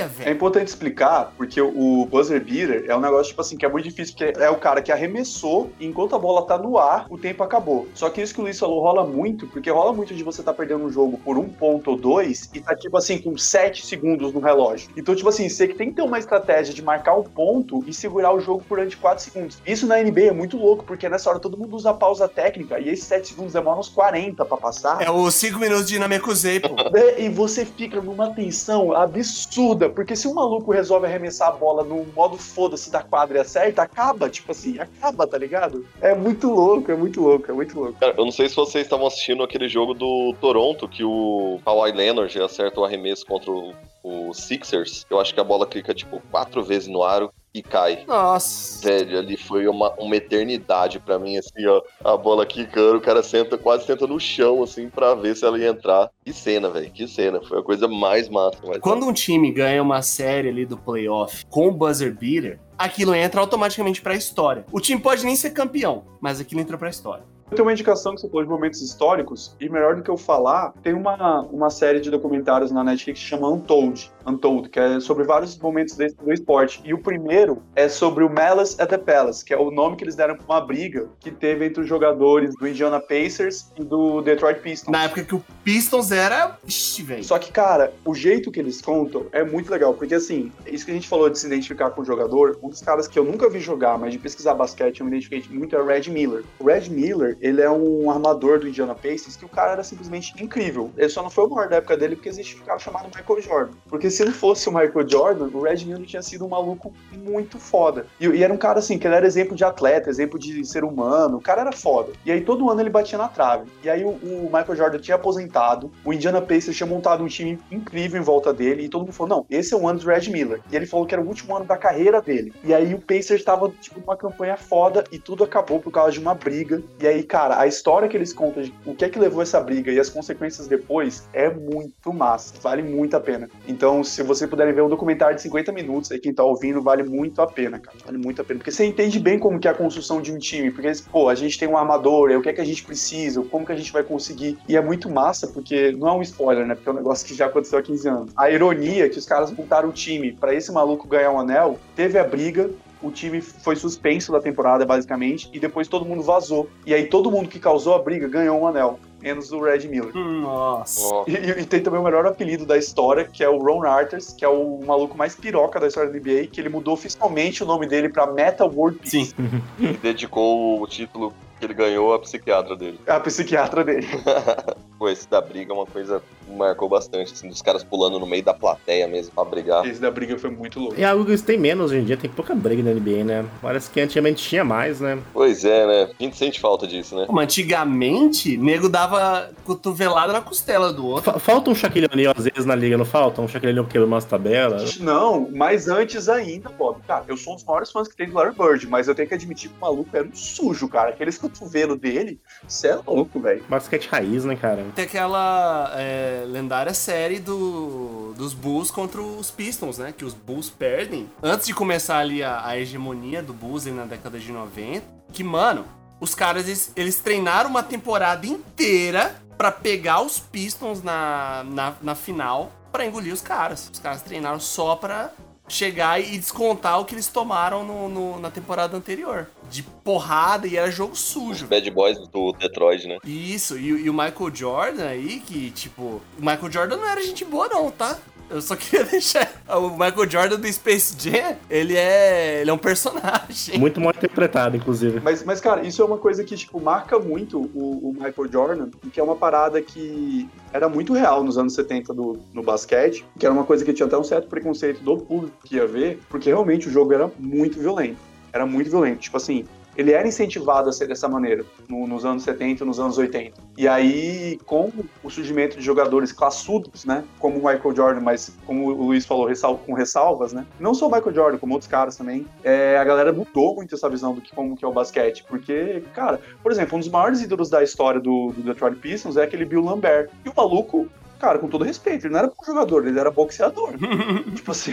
É velho. importante explicar, porque o buzzer beater é um negócio, tipo assim, que é muito difícil, porque é o cara que arremessou e enquanto a bola tá no ar, o tempo acabou. Só que isso que o Luiz falou rola muito, porque rola muito de você tá perdendo um jogo por um ponto ou dois e tá, tipo assim, com sete segundos no relógio. Então, tipo assim, você que tem que ter uma estratégia de marcar o ponto e segurar o jogo durante quatro segundos. Isso na NBA é muito louco, porque nessa hora todo mundo usa pausa técnica e esses sete segundos demoram uns 40 pra passar. É os 5 minutos de Namekusei, pô. É, E você fica numa tensão absurda, porque se o maluco resolve arremessar a bola no modo foda-se da quadra e acerta, acaba, tipo assim, acaba, tá ligado? É muito louco, é muito louco, é muito louco. Cara, eu não sei se vocês estavam assistindo aquele jogo do Toronto, que o Kawhi Leonard acerta o arremesso contra o, o Sixers. Eu acho que a bola clica, tipo, quatro vezes no aro e cai. Nossa. Velho, ali foi uma, uma eternidade pra mim, assim, ó. A bola quicando, o cara senta, quase senta no chão, assim, pra ver se ela ia entrar. Que cena, velho, que cena. Foi a coisa mais massa. Mais Quando um time ganha uma série ali do playoff com o buzzer beater, aquilo entra automaticamente pra história. O time pode nem ser campeão, mas aquilo entra pra história. Eu tenho uma indicação que você falou de momentos históricos, e melhor do que eu falar, tem uma, uma série de documentários na Netflix que chama Untold. Untold, que é sobre vários momentos desse, do esporte. E o primeiro é sobre o Malice at the Palace, que é o nome que eles deram pra uma briga que teve entre os jogadores do Indiana Pacers e do Detroit Pistons. Na época que o Pistons era. Ixi, velho. Só que, cara, o jeito que eles contam é muito legal, porque assim, isso que a gente falou de se identificar com o jogador, um dos caras que eu nunca vi jogar, mas de pesquisar basquete eu me identifiquei muito é o Red Miller. O Red Miller, ele é um armador do Indiana Pacers que o cara era simplesmente incrível. Ele só não foi o maior da época dele porque existe um cara chamado Michael Jordan. Porque se não fosse o Michael Jordan, o Red Miller tinha sido um maluco muito foda. E, e era um cara assim, que ele era exemplo de atleta, exemplo de ser humano, o cara era foda. E aí todo ano ele batia na trave. E aí o, o Michael Jordan tinha aposentado, o Indiana Pacers tinha montado um time incrível em volta dele, e todo mundo falou: não, esse é o ano do Red Miller. E ele falou que era o último ano da carreira dele. E aí o Pacers estava, tipo, numa campanha foda e tudo acabou por causa de uma briga. E aí, cara, a história que eles contam de o que é que levou essa briga e as consequências depois é muito massa. Vale muito a pena. Então, se vocês puderem ver um documentário de 50 minutos, aí quem tá ouvindo, vale muito a pena, cara. Vale muito a pena. Porque você entende bem como que é a construção de um time. Porque, pô, a gente tem um armador, é o que é que a gente precisa, como que a gente vai conseguir. E é muito massa, porque não é um spoiler, né? Porque é um negócio que já aconteceu há 15 anos. A ironia é que os caras montaram o time para esse maluco ganhar um anel, teve a briga, o time foi suspenso da temporada, basicamente, e depois todo mundo vazou. E aí todo mundo que causou a briga ganhou um anel, menos o Red Miller. Nossa. Ó, E, e- tem também o melhor apelido da história, que é o Ron Arters, que é o maluco mais piroca da história da NBA, que ele mudou oficialmente o nome dele pra Meta World Peace. Sim. e dedicou o título que ele ganhou à psiquiatra dele. É a psiquiatra dele. Pô, esse da briga é uma coisa que marcou bastante, assim, dos caras pulando no meio da plateia mesmo pra brigar. Esse da briga foi muito louco. E algo que eles têm menos hoje em dia, tem pouca briga na NBA, né? Parece que antigamente tinha mais, né? Pois é, né? A gente sente falta disso, né? Pô, mas antigamente, nego dava cotovelada na costela do outro. Fa- Falta um Shaquille O'Neal às vezes na liga, não falta? Um Shaquille O'Neal quebrando umas tabelas. Não, mas antes ainda, Bob. Cara, eu sou um dos maiores fãs que tem do Larry Bird, mas eu tenho que admitir que o maluco era um sujo, cara. Aqueles cotovelos dele, você é louco, velho. Basquete raiz, né, cara? Tem aquela é, lendária série do, dos Bulls contra os Pistons, né? Que os Bulls perdem. Antes de começar ali a, a hegemonia do Bulls ali na década de 90. Que, mano, os caras, eles, eles treinaram uma temporada inteira pra pegar os Pistons na, na, na final pra engolir os caras. Os caras treinaram só pra chegar e descontar o que eles tomaram no, no- na temporada anterior. De porrada e era jogo Os sujo. bad boys do Detroit, né? Isso, e, e o Michael Jordan aí, que, tipo, o Michael Jordan não era gente boa, não, tá? Eu só queria deixar. O Michael Jordan do Space Jam, ele é. Ele é um personagem. Muito mal interpretado, inclusive. Mas, mas, cara, isso é uma coisa que, tipo, marca muito o, o Michael Jordan, e que é uma parada que era muito real nos anos 70 do, no basquete, que era uma coisa que tinha até um certo preconceito do público que ia ver, porque realmente o jogo era muito violento. Era muito violento. Tipo assim, ele era incentivado a ser dessa maneira no- nos anos 70 nos anos 80. E aí, com o surgimento de jogadores classudos, né? Como o Michael Jordan, mas como o Luiz falou, ressal- com ressalvas, né? Não só o Michael Jordan, como outros caras também. é, a galera mudou muito essa visão do que como que é o basquete. Porque, cara, por exemplo, um dos maiores ídolos da história do, do Detroit Pistons é aquele Bill Lambert. E o maluco, cara, com todo respeito, ele não era bom jogador, ele era boxeador. tipo assim.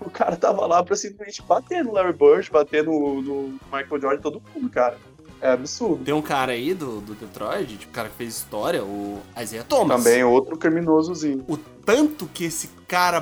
O cara tava lá pra simplesmente bater no Larry Bird, bater no, no Michael Jordan, todo mundo, cara. É absurdo. Tem um cara aí do, do Detroit, tipo, o cara que fez história, o Isaiah Thomas. Também outro criminosozinho. O tanto que esse cara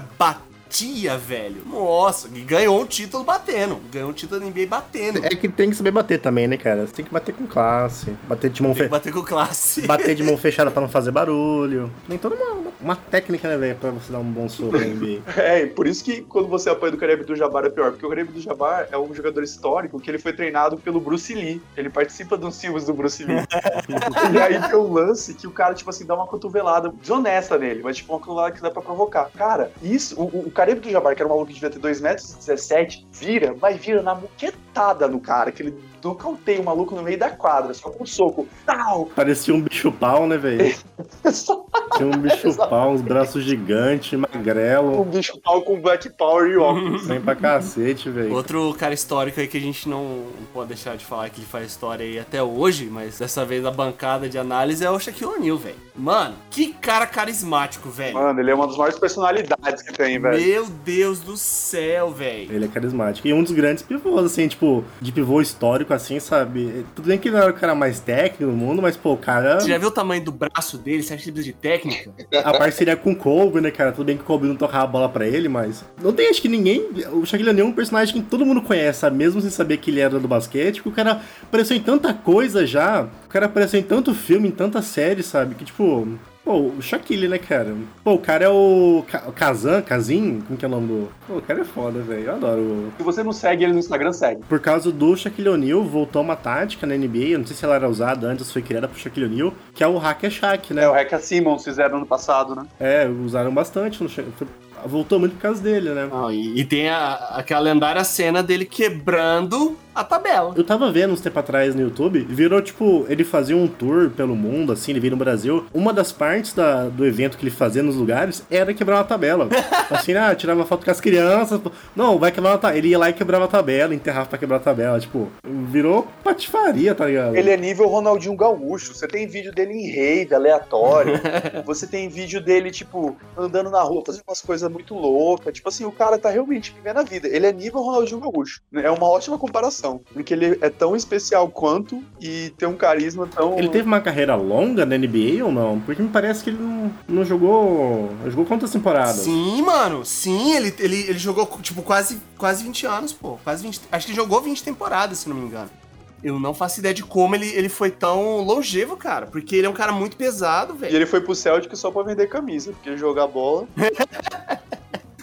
batia, velho. Nossa, e ganhou um título batendo. Ganhou um título da NBA batendo. É que tem que saber bater também, né, cara? Você tem que bater com classe. Bater de mão, Tem que fe... bater com classe. bater de mão fechada pra não fazer barulho. Tem toda uma, uma técnica, né, velho, pra você dar um bom soco na NBA. É, e por isso que quando você apanha do Kareem Abdul-Jabbar é pior, porque o Kareem Abdul-Jabbar é um jogador histórico que ele foi treinado pelo Bruce Lee. Ele participa dos filmes do Bruce Lee. e aí tem um lance que o cara, tipo assim, dá uma cotovelada desonesta nele, mas tipo uma cotovelada que dá pra provocar. Cara, isso, o, o Kareem Abdul-Jabbar, que era um maluco que devia ter 2 metros e 17, vira, vai vira na muquetada no cara, que ele nocauteia o maluco no meio da quadra, só com um soco. Tal! Parecia um bicho pau, né, velho? Tinha um bicho pau, uns braços gigantes, um magrelo. bicho pau com Black Power e óculos. Sem pra cacete, velho. Outro cara histórico aí que a gente não pode deixar de falar que ele faz história aí até hoje, mas dessa vez a bancada de análise é o Shaquille O'Neal, velho. Mano, que cara carismático, velho. Mano, ele é uma das maiores personalidades que tem, velho. Meu Deus do céu, velho. Ele é carismático. E um dos grandes pivôs, assim, tipo, de pivô histórico, assim, sabe? Tudo bem que ele não era o cara mais técnico do mundo, mas, pô, o cara. Você já viu o tamanho do braço dele? Você acha que ele precisa de técnica. A parceria com o Kobe, né, cara? Tudo bem que o Kobe não tocava a bola pra ele, mas. Não tem, acho que ninguém. O Shaquille O'Neal é um personagem que todo mundo conhece? Mesmo sem saber que ele era do basquete, porque o cara apareceu em tanta coisa já. O cara apareceu em tanto filme, em tanta série, sabe? Que tipo. Pô, o Shaquille, né, cara? Pô, o cara é o Ka- o Kazan, Kazin? Como que é o nome do. Pô, o cara é foda, velho. Eu adoro. o- Se você não segue ele no Instagram, segue. Por causa do Shaquille O'Neal, voltou uma tática na NBA. Eu não sei se ela era usada antes, foi criada pro Shaquille O'Neal, que é o hack é Shaq, né? É, o Hack Simmons fizeram ano passado, né? É, usaram bastante. no Voltou muito por causa dele, né? Não, e, e tem a- aquela lendária cena dele quebrando a tabela. Eu tava vendo uns tempo atrás no YouTube, virou tipo, ele fazia um tour pelo mundo, assim, ele veio no Brasil. Uma das partes da- do evento que ele fazia nos lugares era quebrar uma tabela. assim, ah, tirava foto com as crianças. Não, vai quebrar uma tabela. Ele ia lá e quebrava a tabela, enterrava pra quebrar a tabela. Tipo, virou patifaria, tá ligado? Ele é nível Ronaldinho Gaúcho. Você tem vídeo dele em rave, aleatório. Você tem vídeo dele, tipo, andando na rua, fazendo umas coisas muito loucas. Tipo assim, o cara tá realmente vivendo a vida. Ele é nível Ronaldinho Gaúcho. É uma ótima comparação. Porque ele é tão especial quanto e tem um carisma tão. Ele teve uma carreira longa na NBA ou não? Porque me parece que ele não, não jogou. Jogou quantas temporadas? Sim, mano. Sim, ele, ele, ele jogou, tipo, quase, quase 20 anos, pô. Quase 20. Acho que ele jogou 20 temporadas, se não me engano. Eu não faço ideia de como ele, ele foi tão longevo, cara. Porque ele é um cara muito pesado, E velho. ele foi pro Celtic só pra vender camisa, porque jogar bola.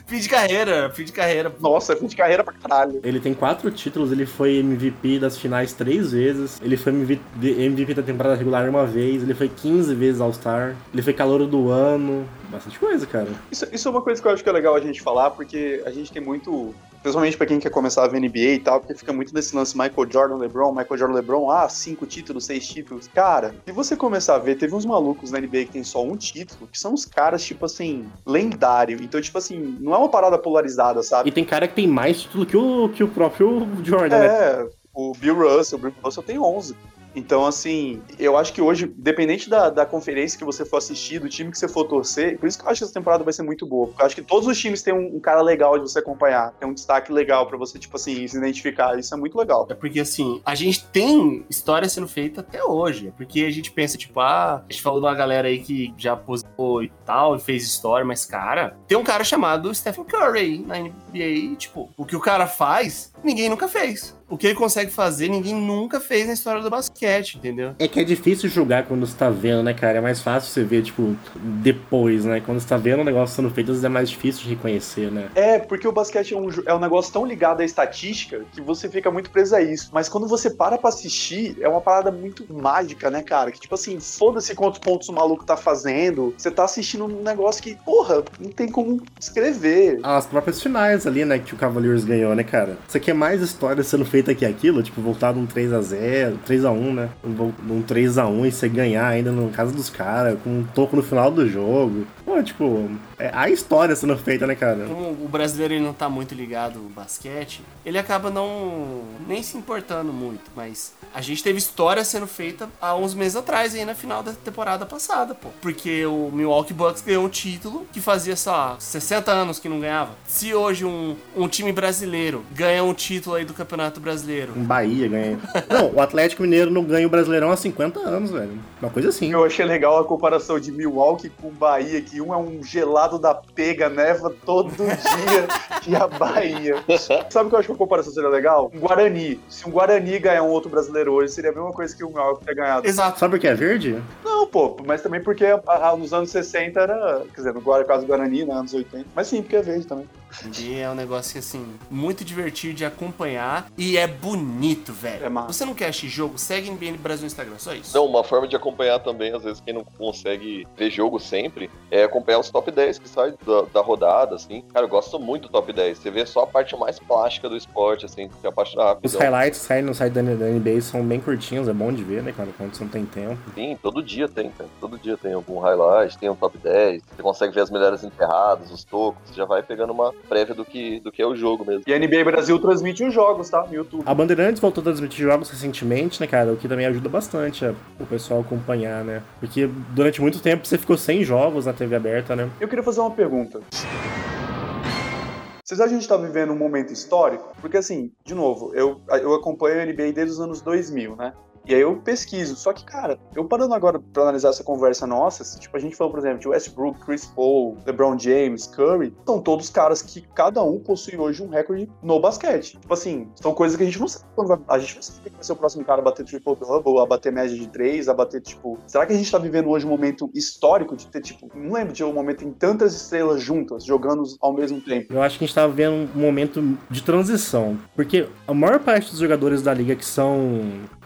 Fim de carreira, fim de carreira. Nossa, fim de carreira pra caralho. Ele tem quatro títulos, ele foi MVP das finais três vezes, ele foi MVP, MVP da temporada regular uma vez, ele foi 15 vezes All-Star, ele foi calouro do ano, bastante coisa, cara. Isso, isso é uma coisa que eu acho que é legal a gente falar, porque a gente tem muito. Principalmente pra quem quer começar a ver NBA e tal, porque fica muito nesse lance Michael Jordan, LeBron, Michael Jordan, LeBron, ah, cinco títulos, seis títulos. Cara, se você começar a ver, teve uns malucos na NBA que tem só um título, que são os caras, tipo assim, lendário. Então, tipo assim, não é uma parada polarizada, sabe? E tem cara que tem mais título que o, que o próprio Jordan, né? É, o Bill Russell, o Bill Russell tem 11. Então, assim, eu acho que hoje, dependente da, da conferência que você for assistir, do time que você for torcer, por isso que eu acho que essa temporada vai ser muito boa. Porque eu acho que todos os times têm um, um cara legal de você acompanhar, tem um destaque legal pra você, tipo assim, se identificar. Isso é muito legal. É porque, assim, a gente tem história sendo feita até hoje. É porque a gente pensa, tipo, ah, a gente falou de uma galera aí que já posou e tal, e fez história, mas, cara, tem um cara chamado Stephen Curry na NBA tipo, o que o cara faz, ninguém nunca fez. O que ele consegue fazer, ninguém nunca fez na história do basquete, entendeu? É que é difícil julgar quando você tá vendo, né, cara? É mais fácil você ver, tipo, depois, né? Quando você tá vendo o negócio sendo feito, às vezes é mais difícil de reconhecer, né? É, porque o basquete é um, é um negócio tão ligado à estatística que você fica muito preso a isso. Mas quando você para pra assistir, é uma parada muito mágica, né, cara? Que tipo assim, foda-se quantos pontos o maluco tá fazendo. Você tá assistindo um negócio que, porra, não tem como escrever. As próprias finais ali, né, que o Cavaliers ganhou, né, cara? Você quer mais história sendo feita que aquilo? Tipo, voltar de um 3x0, 3x1, né? Um, vol- um 3x1 e você ganhar ainda no casa dos caras, com um toco no final do jogo. Pô, tipo, é a história sendo feita, né, cara? Como o brasileiro ele não tá muito ligado no basquete, ele acaba não nem se importando muito, mas a gente teve história sendo feita há uns meses atrás aí na final da temporada passada, pô. Porque o Milwaukee Bucks ganhou um título que fazia, sei lá, 60 anos que não ganhava. Se hoje um, um time brasileiro ganha um título aí do Campeonato Brasileiro, Um Bahia ganha. Não, o Atlético Mineiro não ganha o Brasileirão há 50 anos, velho. Uma coisa assim. Eu achei legal a comparação de Milwaukee com Bahia, que um é um gelado da pega, neva todo dia, e a Bahia. Sabe o que eu acho que a comparação seria legal? Um Guarani. Se um Guarani ganhar um outro brasileiro hoje, seria a mesma coisa que o Milwaukee ter ganhado. exato. Sabe por que é verde? Não, pô, mas também porque nos anos 60 era. Quer dizer, no caso do Guarani, né, anos 80. Mas sim, porque é verde também. NBA é um negócio assim, muito divertido de acompanhar e é bonito, velho. É. Você não quer assistir jogo? Segue NBA Brasil no Instagram, só isso. Não, uma forma de acompanhar também, às vezes, quem não consegue ver jogo sempre, é acompanhar os top 10 que saem da, da rodada, assim. Cara, eu gosto muito do top 10. Você vê só a parte mais plástica do esporte, assim, que é a parte rápida. Os highlights que saem no site da da NBA são bem curtinhos, é bom de ver, né, cara? Quando você não tem tempo. Sim, todo dia tem, cara. Todo dia tem algum highlight, tem um top 10. Você consegue ver as melhores enterradas, os tocos. Você já vai pegando uma prévia do que, do que é o jogo mesmo. E a NBA Brasil transmite os jogos, tá? No YouTube. A Bandeirantes voltou a transmitir jogos recentemente, né, cara? O que também ajuda bastante a- o pessoal acompanhar, né? Porque durante muito tempo você ficou sem jogos na TV aberta, né? Eu queria fazer uma pergunta. Vocês acham que a gente tá vivendo um momento histórico? Porque assim, de novo, eu, eu acompanho a NBA desde os anos 2000, né? E aí eu pesquiso. Só que, cara, eu parando agora pra analisar essa conversa nossa, tipo, a gente falou, por exemplo, de Westbrook, Chris Paul, LeBron James, Curry, são todos caras que cada um possui hoje um recorde no basquete. Tipo assim, são coisas que a gente não sabe quando vai. A gente não sabe quem vai ser o próximo cara a bater triple-double, a bater média de três, a bater, tipo. Será que a gente tá vivendo hoje um momento histórico de ter, tipo, não lembro de um momento em tantas estrelas juntas, jogando ao mesmo tempo? Eu acho que a gente tá vivendo um momento de transição. Porque a maior parte dos jogadores da liga que são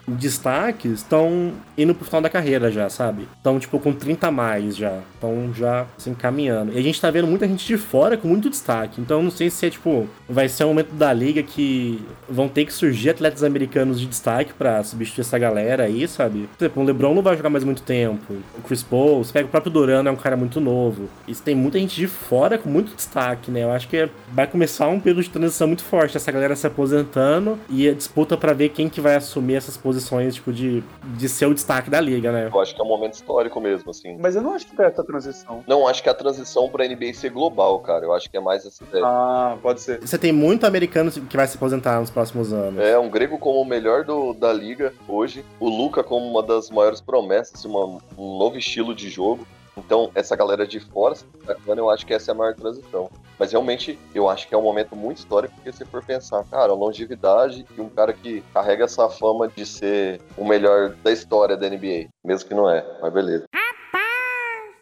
destaques estão indo pro final da carreira já, sabe? Estão, tipo, com 30 a mais já. Estão já, assim, caminhando. E a gente tá vendo muita gente de fora com muito destaque. Então, não sei se é, tipo, vai ser um momento da liga que vão ter que surgir atletas americanos de destaque pra substituir essa galera aí, sabe? Por exemplo, o LeBron não vai jogar mais muito tempo. O Chris Paul, você pega o próprio Durant, é um cara muito novo. E tem muita gente de fora com muito destaque, né? Eu acho que vai começar um período de transição muito forte. Essa galera se aposentando e a disputa pra ver quem que vai assumir essas posições, tipo, de, de ser o destaque da liga, né? Eu acho que é um momento histórico mesmo, assim. Mas eu não acho que vai essa transição. Não acho que a transição pra NBA ser global, cara. Eu acho que é mais essa ideia. Ah, pode ser. Você tem muito americano que vai se aposentar nos próximos anos. É, um grego como o melhor do- da liga hoje, o Luca como uma das maiores promessas, uma- um novo estilo de jogo. Então, essa galera de fora se destacando, eu acho que essa é a maior transição. Mas realmente, eu acho que é um momento muito histórico, porque se for pensar, cara, a longevidade e um cara que carrega essa fama de ser o melhor da história da NBA. Mesmo que não é, mas beleza.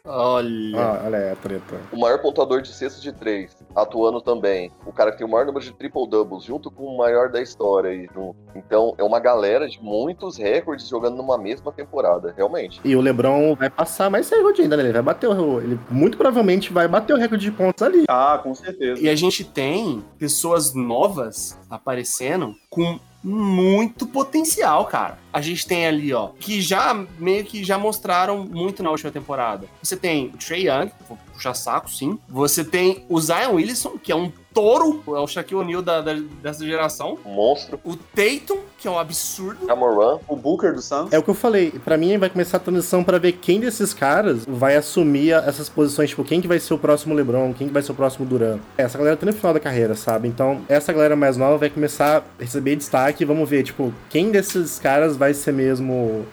Olha. Ah, olha aí a treta. O maior pontuador de cestas de três, atuando também. O cara que tem o maior número de triple-doubles, junto com o maior da história. aí. Então, é uma galera de muitos recordes jogando numa mesma temporada, realmente. E o LeBron vai passar mais recorde ainda, né? Ele vai bater o. Ele muito provavelmente vai bater o recorde de pontos ali. Ah, com certeza. E a gente tem pessoas novas aparecendo com muito potencial, cara. A gente tem ali, ó, que já meio que já mostraram muito na última temporada. Você tem o Trey Young, vou puxar saco, sim. Você tem o Zion Wilson, que é um touro, é o Shaquille O'Neal da, da- dessa geração. Monstro. O Tatum, que é um absurdo. Camoran, O Booker do Suns. É o que eu falei. Pra mim vai começar a transição pra ver quem desses caras vai assumir essas posições. Tipo, quem que vai ser o próximo LeBron, quem que vai ser o próximo Duran. Essa galera tá no final da carreira, sabe? Então, essa galera mais nova vai começar a receber destaque e vamos ver, tipo, quem desses caras vai ser mesmo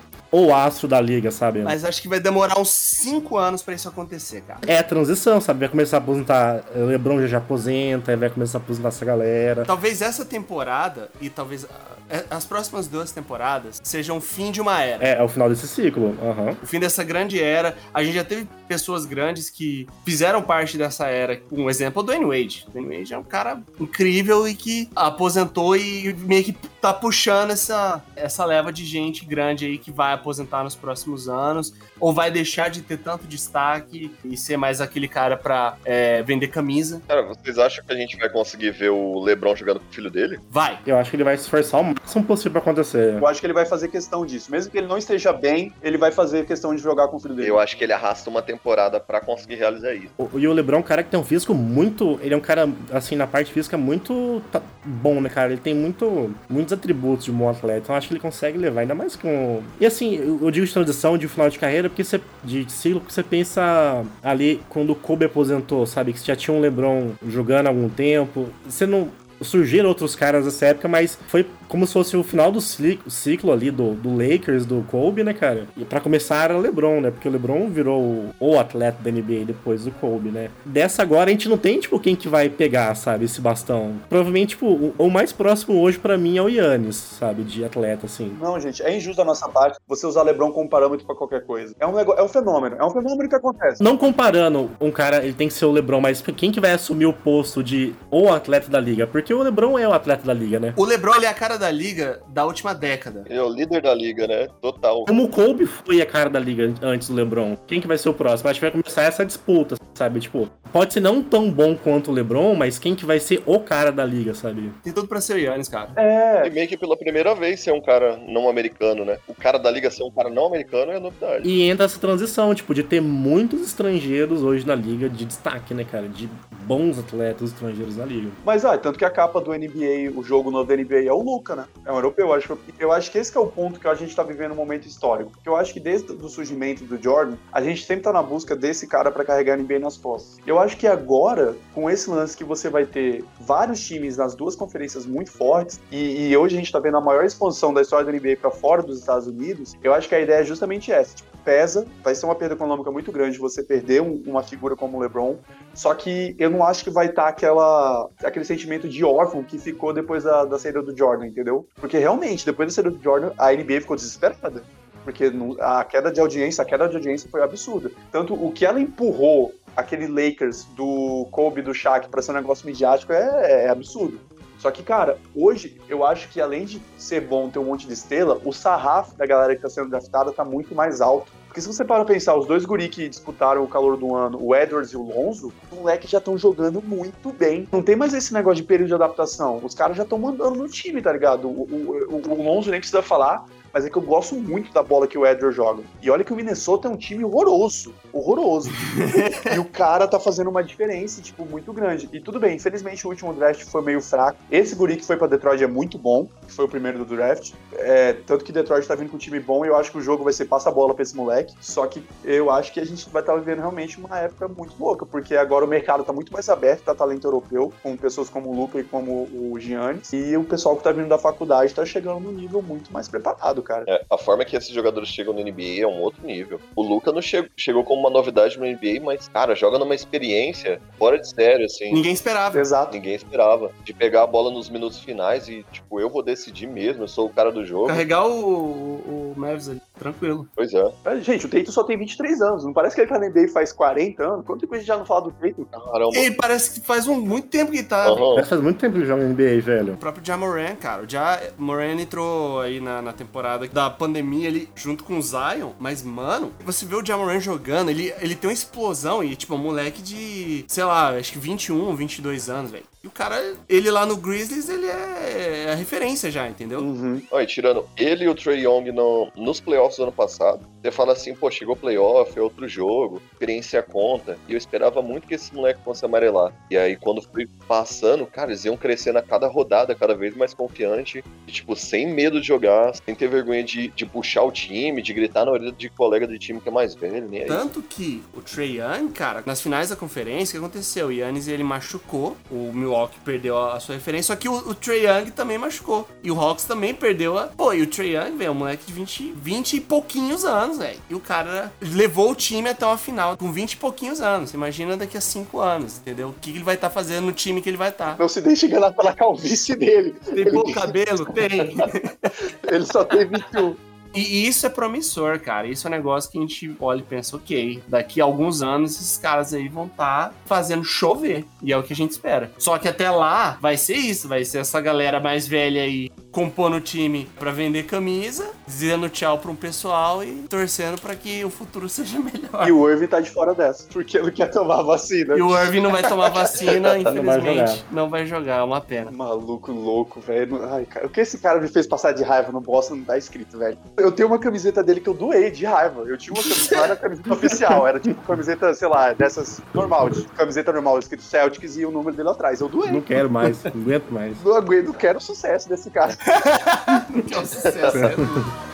o astro da liga, sabe? Mas acho que vai demorar uns 5 anos pra isso acontecer, cara. É a transição, sabe? Vai começar a aposentar. O LeBron já, já aposenta, aí vai começar a aposentar essa galera. Talvez essa temporada e talvez ah, as próximas duas temporadas sejam o fim de uma era. É, é o final desse ciclo. Aham. O fim dessa grande era. A gente já teve pessoas grandes que fizeram parte dessa era. Um exemplo é o Dwayne Wade. O Dwayne Wade é um cara incrível e que aposentou e meio que tá puxando essa, essa leva de gente grande aí que vai aposentar nos próximos anos. Ou vai deixar de ter tanto destaque e ser mais aquele cara pra é, vender camisa. Cara, vocês acham que a gente vai conseguir ver o LeBron jogando com o filho dele? Vai. Eu acho que ele vai se esforçar o máximo possível pra acontecer. Eu acho que ele vai fazer questão disso. Mesmo que ele não esteja bem, ele vai fazer questão de jogar com o filho dele. Eu acho que ele arrasta uma temporada pra conseguir realizar isso. O- E o LeBron é um cara que tem um físico muito. Ele é um cara, assim, na parte física, muito tá bom, né, cara? Ele tem muito, muitos atributos de um bom atleta. Então acho que ele consegue levar, ainda mais com. E assim, eu digo de transição, de final de carreira, porque você. De ciclo, porque você pensa ali quando o Kobe aposentou, sabe? Que já tinha um LeBron jogando há algum tempo. Você não. Surgiram outros caras nessa época, mas foi como se fosse o final do ciclo, ciclo ali do, do Lakers, do Kobe, né, cara? E pra começar era o LeBron, né? Porque o LeBron virou o, atleta da NBA depois do Kobe, né? Dessa agora a gente não tem, tipo, quem que vai pegar, sabe, esse bastão. Provavelmente, tipo, o, o mais próximo hoje pra mim é o Yannis, sabe, de atleta, assim. Não, gente, é injusto da nossa parte você usar LeBron como parâmetro pra qualquer coisa. É um, é um fenômeno. É um fenômeno que acontece. Não comparando um cara, ele tem que ser o LeBron, mas quem que vai assumir o posto de o atleta da liga? Porque o LeBron é o atleta da liga, né? O LeBron ele é a cara da liga da última década. Ele é o líder da liga, né? Total. Como o Kobe foi a cara da liga antes do LeBron, quem que vai ser o próximo? Acho que vai começar essa disputa, sabe? Tipo, pode ser não tão bom quanto o LeBron, mas quem que vai ser o cara da liga, sabe? Tem tudo pra ser o Yannis, cara. É. E meio que pela primeira vez ser um cara não americano, né? O cara da liga ser um cara não americano é novidade. E entra essa transição, tipo, de ter muitos estrangeiros hoje na liga de destaque, né, cara? De bons atletas estrangeiros na liga. Mas, ah, tanto que a capa do NBA, o jogo novo da NBA é o Luca, né? É um europeu. Eu acho, que- eu acho que esse é o ponto que a gente tá vivendo um momento histórico. Porque eu acho que desde o surgimento do Jordan, a gente sempre tá na busca desse cara pra carregar a NBA nas costas. Eu acho que agora, com esse lance que você vai ter vários times nas duas conferências muito fortes, e, e hoje a gente tá vendo a maior exposição da história da NBA para fora dos Estados Unidos, eu acho que a ideia é justamente essa. Tipo, pesa, vai ser uma perda econômica muito grande você perder um- uma figura como o LeBron, só que eu não acho que vai estar aquela, aquele sentimento de órfão que ficou depois da, da saída do Jordan, entendeu? Porque realmente, depois da saída do Jordan, a NBA ficou desesperada. Porque a queda de audiência, a queda de audiência foi absurda. Tanto o que ela empurrou aquele Lakers do Kobe do Shaq para ser um negócio midiático é, é absurdo. Só que, cara, hoje eu acho que além de ser bom ter um monte de estrela, o sarrafo da galera que tá sendo draftada tá muito mais alto. Porque se você para pensar, os dois guri que disputaram o calor do ano, o Edwards e o Lonzo, os moleques já estão jogando muito bem. Não tem mais esse negócio de período de adaptação. Os caras já estão mandando no time, tá ligado? O, o, o- o Lonzo nem precisa falar, mas é que eu gosto muito da bola que o Edwards joga. E olha que o Minnesota é um time horroroso. Horroroso. e o cara tá fazendo uma diferença, tipo, muito grande. E tudo bem, infelizmente o último draft foi meio fraco. Esse guri que foi pra Detroit é muito bom, que foi o primeiro do draft. É, tanto que Detroit tá vindo com um time bom e eu acho que o jogo vai ser passa a bola pra esse moleque. Só que eu acho que a gente vai estar vivendo realmente uma época muito louca, porque agora o mercado tá muito mais aberto pra talento europeu, com pessoas como o Luca e como o Giannis. E o pessoal que tá vindo da faculdade tá chegando num nível muito mais preparado, cara. É, a forma que esses jogadores chegam no NBA é um outro nível. O Luca não che- chegou como uma novidade no NBA, mas, cara, joga numa experiência fora de sério, assim. Ninguém esperava. Exato. Ninguém esperava. De pegar a bola nos minutos finais e, tipo, eu vou decidir mesmo, eu sou o cara do jogo. Carregar o, o, o Mavis ali, tranquilo. Pois é. Mas, Gente, o Tatum só tem 23 anos. Não parece que ele tá na NBA faz 40 anos? Quanto tempo a gente já não fala do Tatum? Caramba. Ele parece que faz um, muito tempo que tá. Mas faz muito tempo que ele joga NBA, velho. O próprio Jamoran, cara. O Ja Moran entrou aí na, na temporada da pandemia ali junto com o Zion. Mas, mano, você vê o Jamoran jogando, ele, ele tem uma explosão e, tipo, um moleque de, sei lá, acho que 21, 22 anos, velho. E o cara, ele lá no Grizzlies, ele é, é a referência já, entendeu? Uhum. Olha, tirando ele e o Trey Young no, nos playoffs do ano passado, você fala assim, pô, chegou playoff, é outro jogo, experiência conta. E eu esperava muito que esse moleque fosse amarelar. E aí, quando fui passando, cara, eles iam crescendo a cada rodada, cada vez mais confiante. E, tipo, sem medo de jogar, sem ter vergonha de, de puxar o time, de gritar na orelha de colega do time que é mais velho, aí. Tanto que o Trey Young, cara, nas finais da conferência, o que aconteceu? O Yannis, ele machucou, o Milwaukee perdeu a, a sua referência, só que o, o Trey Young também machucou. E o Hawks também perdeu a... Pô, e o Trey Young, velho, é um moleque de 20, 20 e pouquinhos anos, velho. E o cara levou o time até uma final com 20 e pouquinhos anos. Imagina daqui a 5 anos, entendeu? O que que ele vai estar fazendo no time que ele vai estar. Não se deixe enganar pela calvície dele. Tem pouco cabelo? Tem. Ele só tem 21. E isso é promissor, cara. Isso é um negócio que a gente olha e pensa, ok, daqui a alguns anos esses caras aí vão estar fazendo chover. E é o que a gente espera. Só que até lá vai ser isso, vai ser essa galera mais velha aí compondo o time pra vender camisa, dizendo tchau pra um pessoal e torcendo pra que o futuro seja melhor. E o Irving tá de fora dessa, porque ele quer tomar vacina. E o Irving não vai tomar vacina, infelizmente. Não vai jogar, é uma pena. Maluco louco, velho. Ai, cara, o que esse cara me fez passar de raiva no Boston não tá escrito, velho. Eu tenho uma camiseta dele que eu doei de raiva. Eu tinha uma camiseta, não era camiseta oficial, era tipo camiseta, sei lá, dessas normal, de camiseta normal, escrito Celtics e o número dele atrás. Eu doei. Não quero mais, não aguento mais. Não aguento, não quero o sucesso desse cara. Que é um sucesso. né?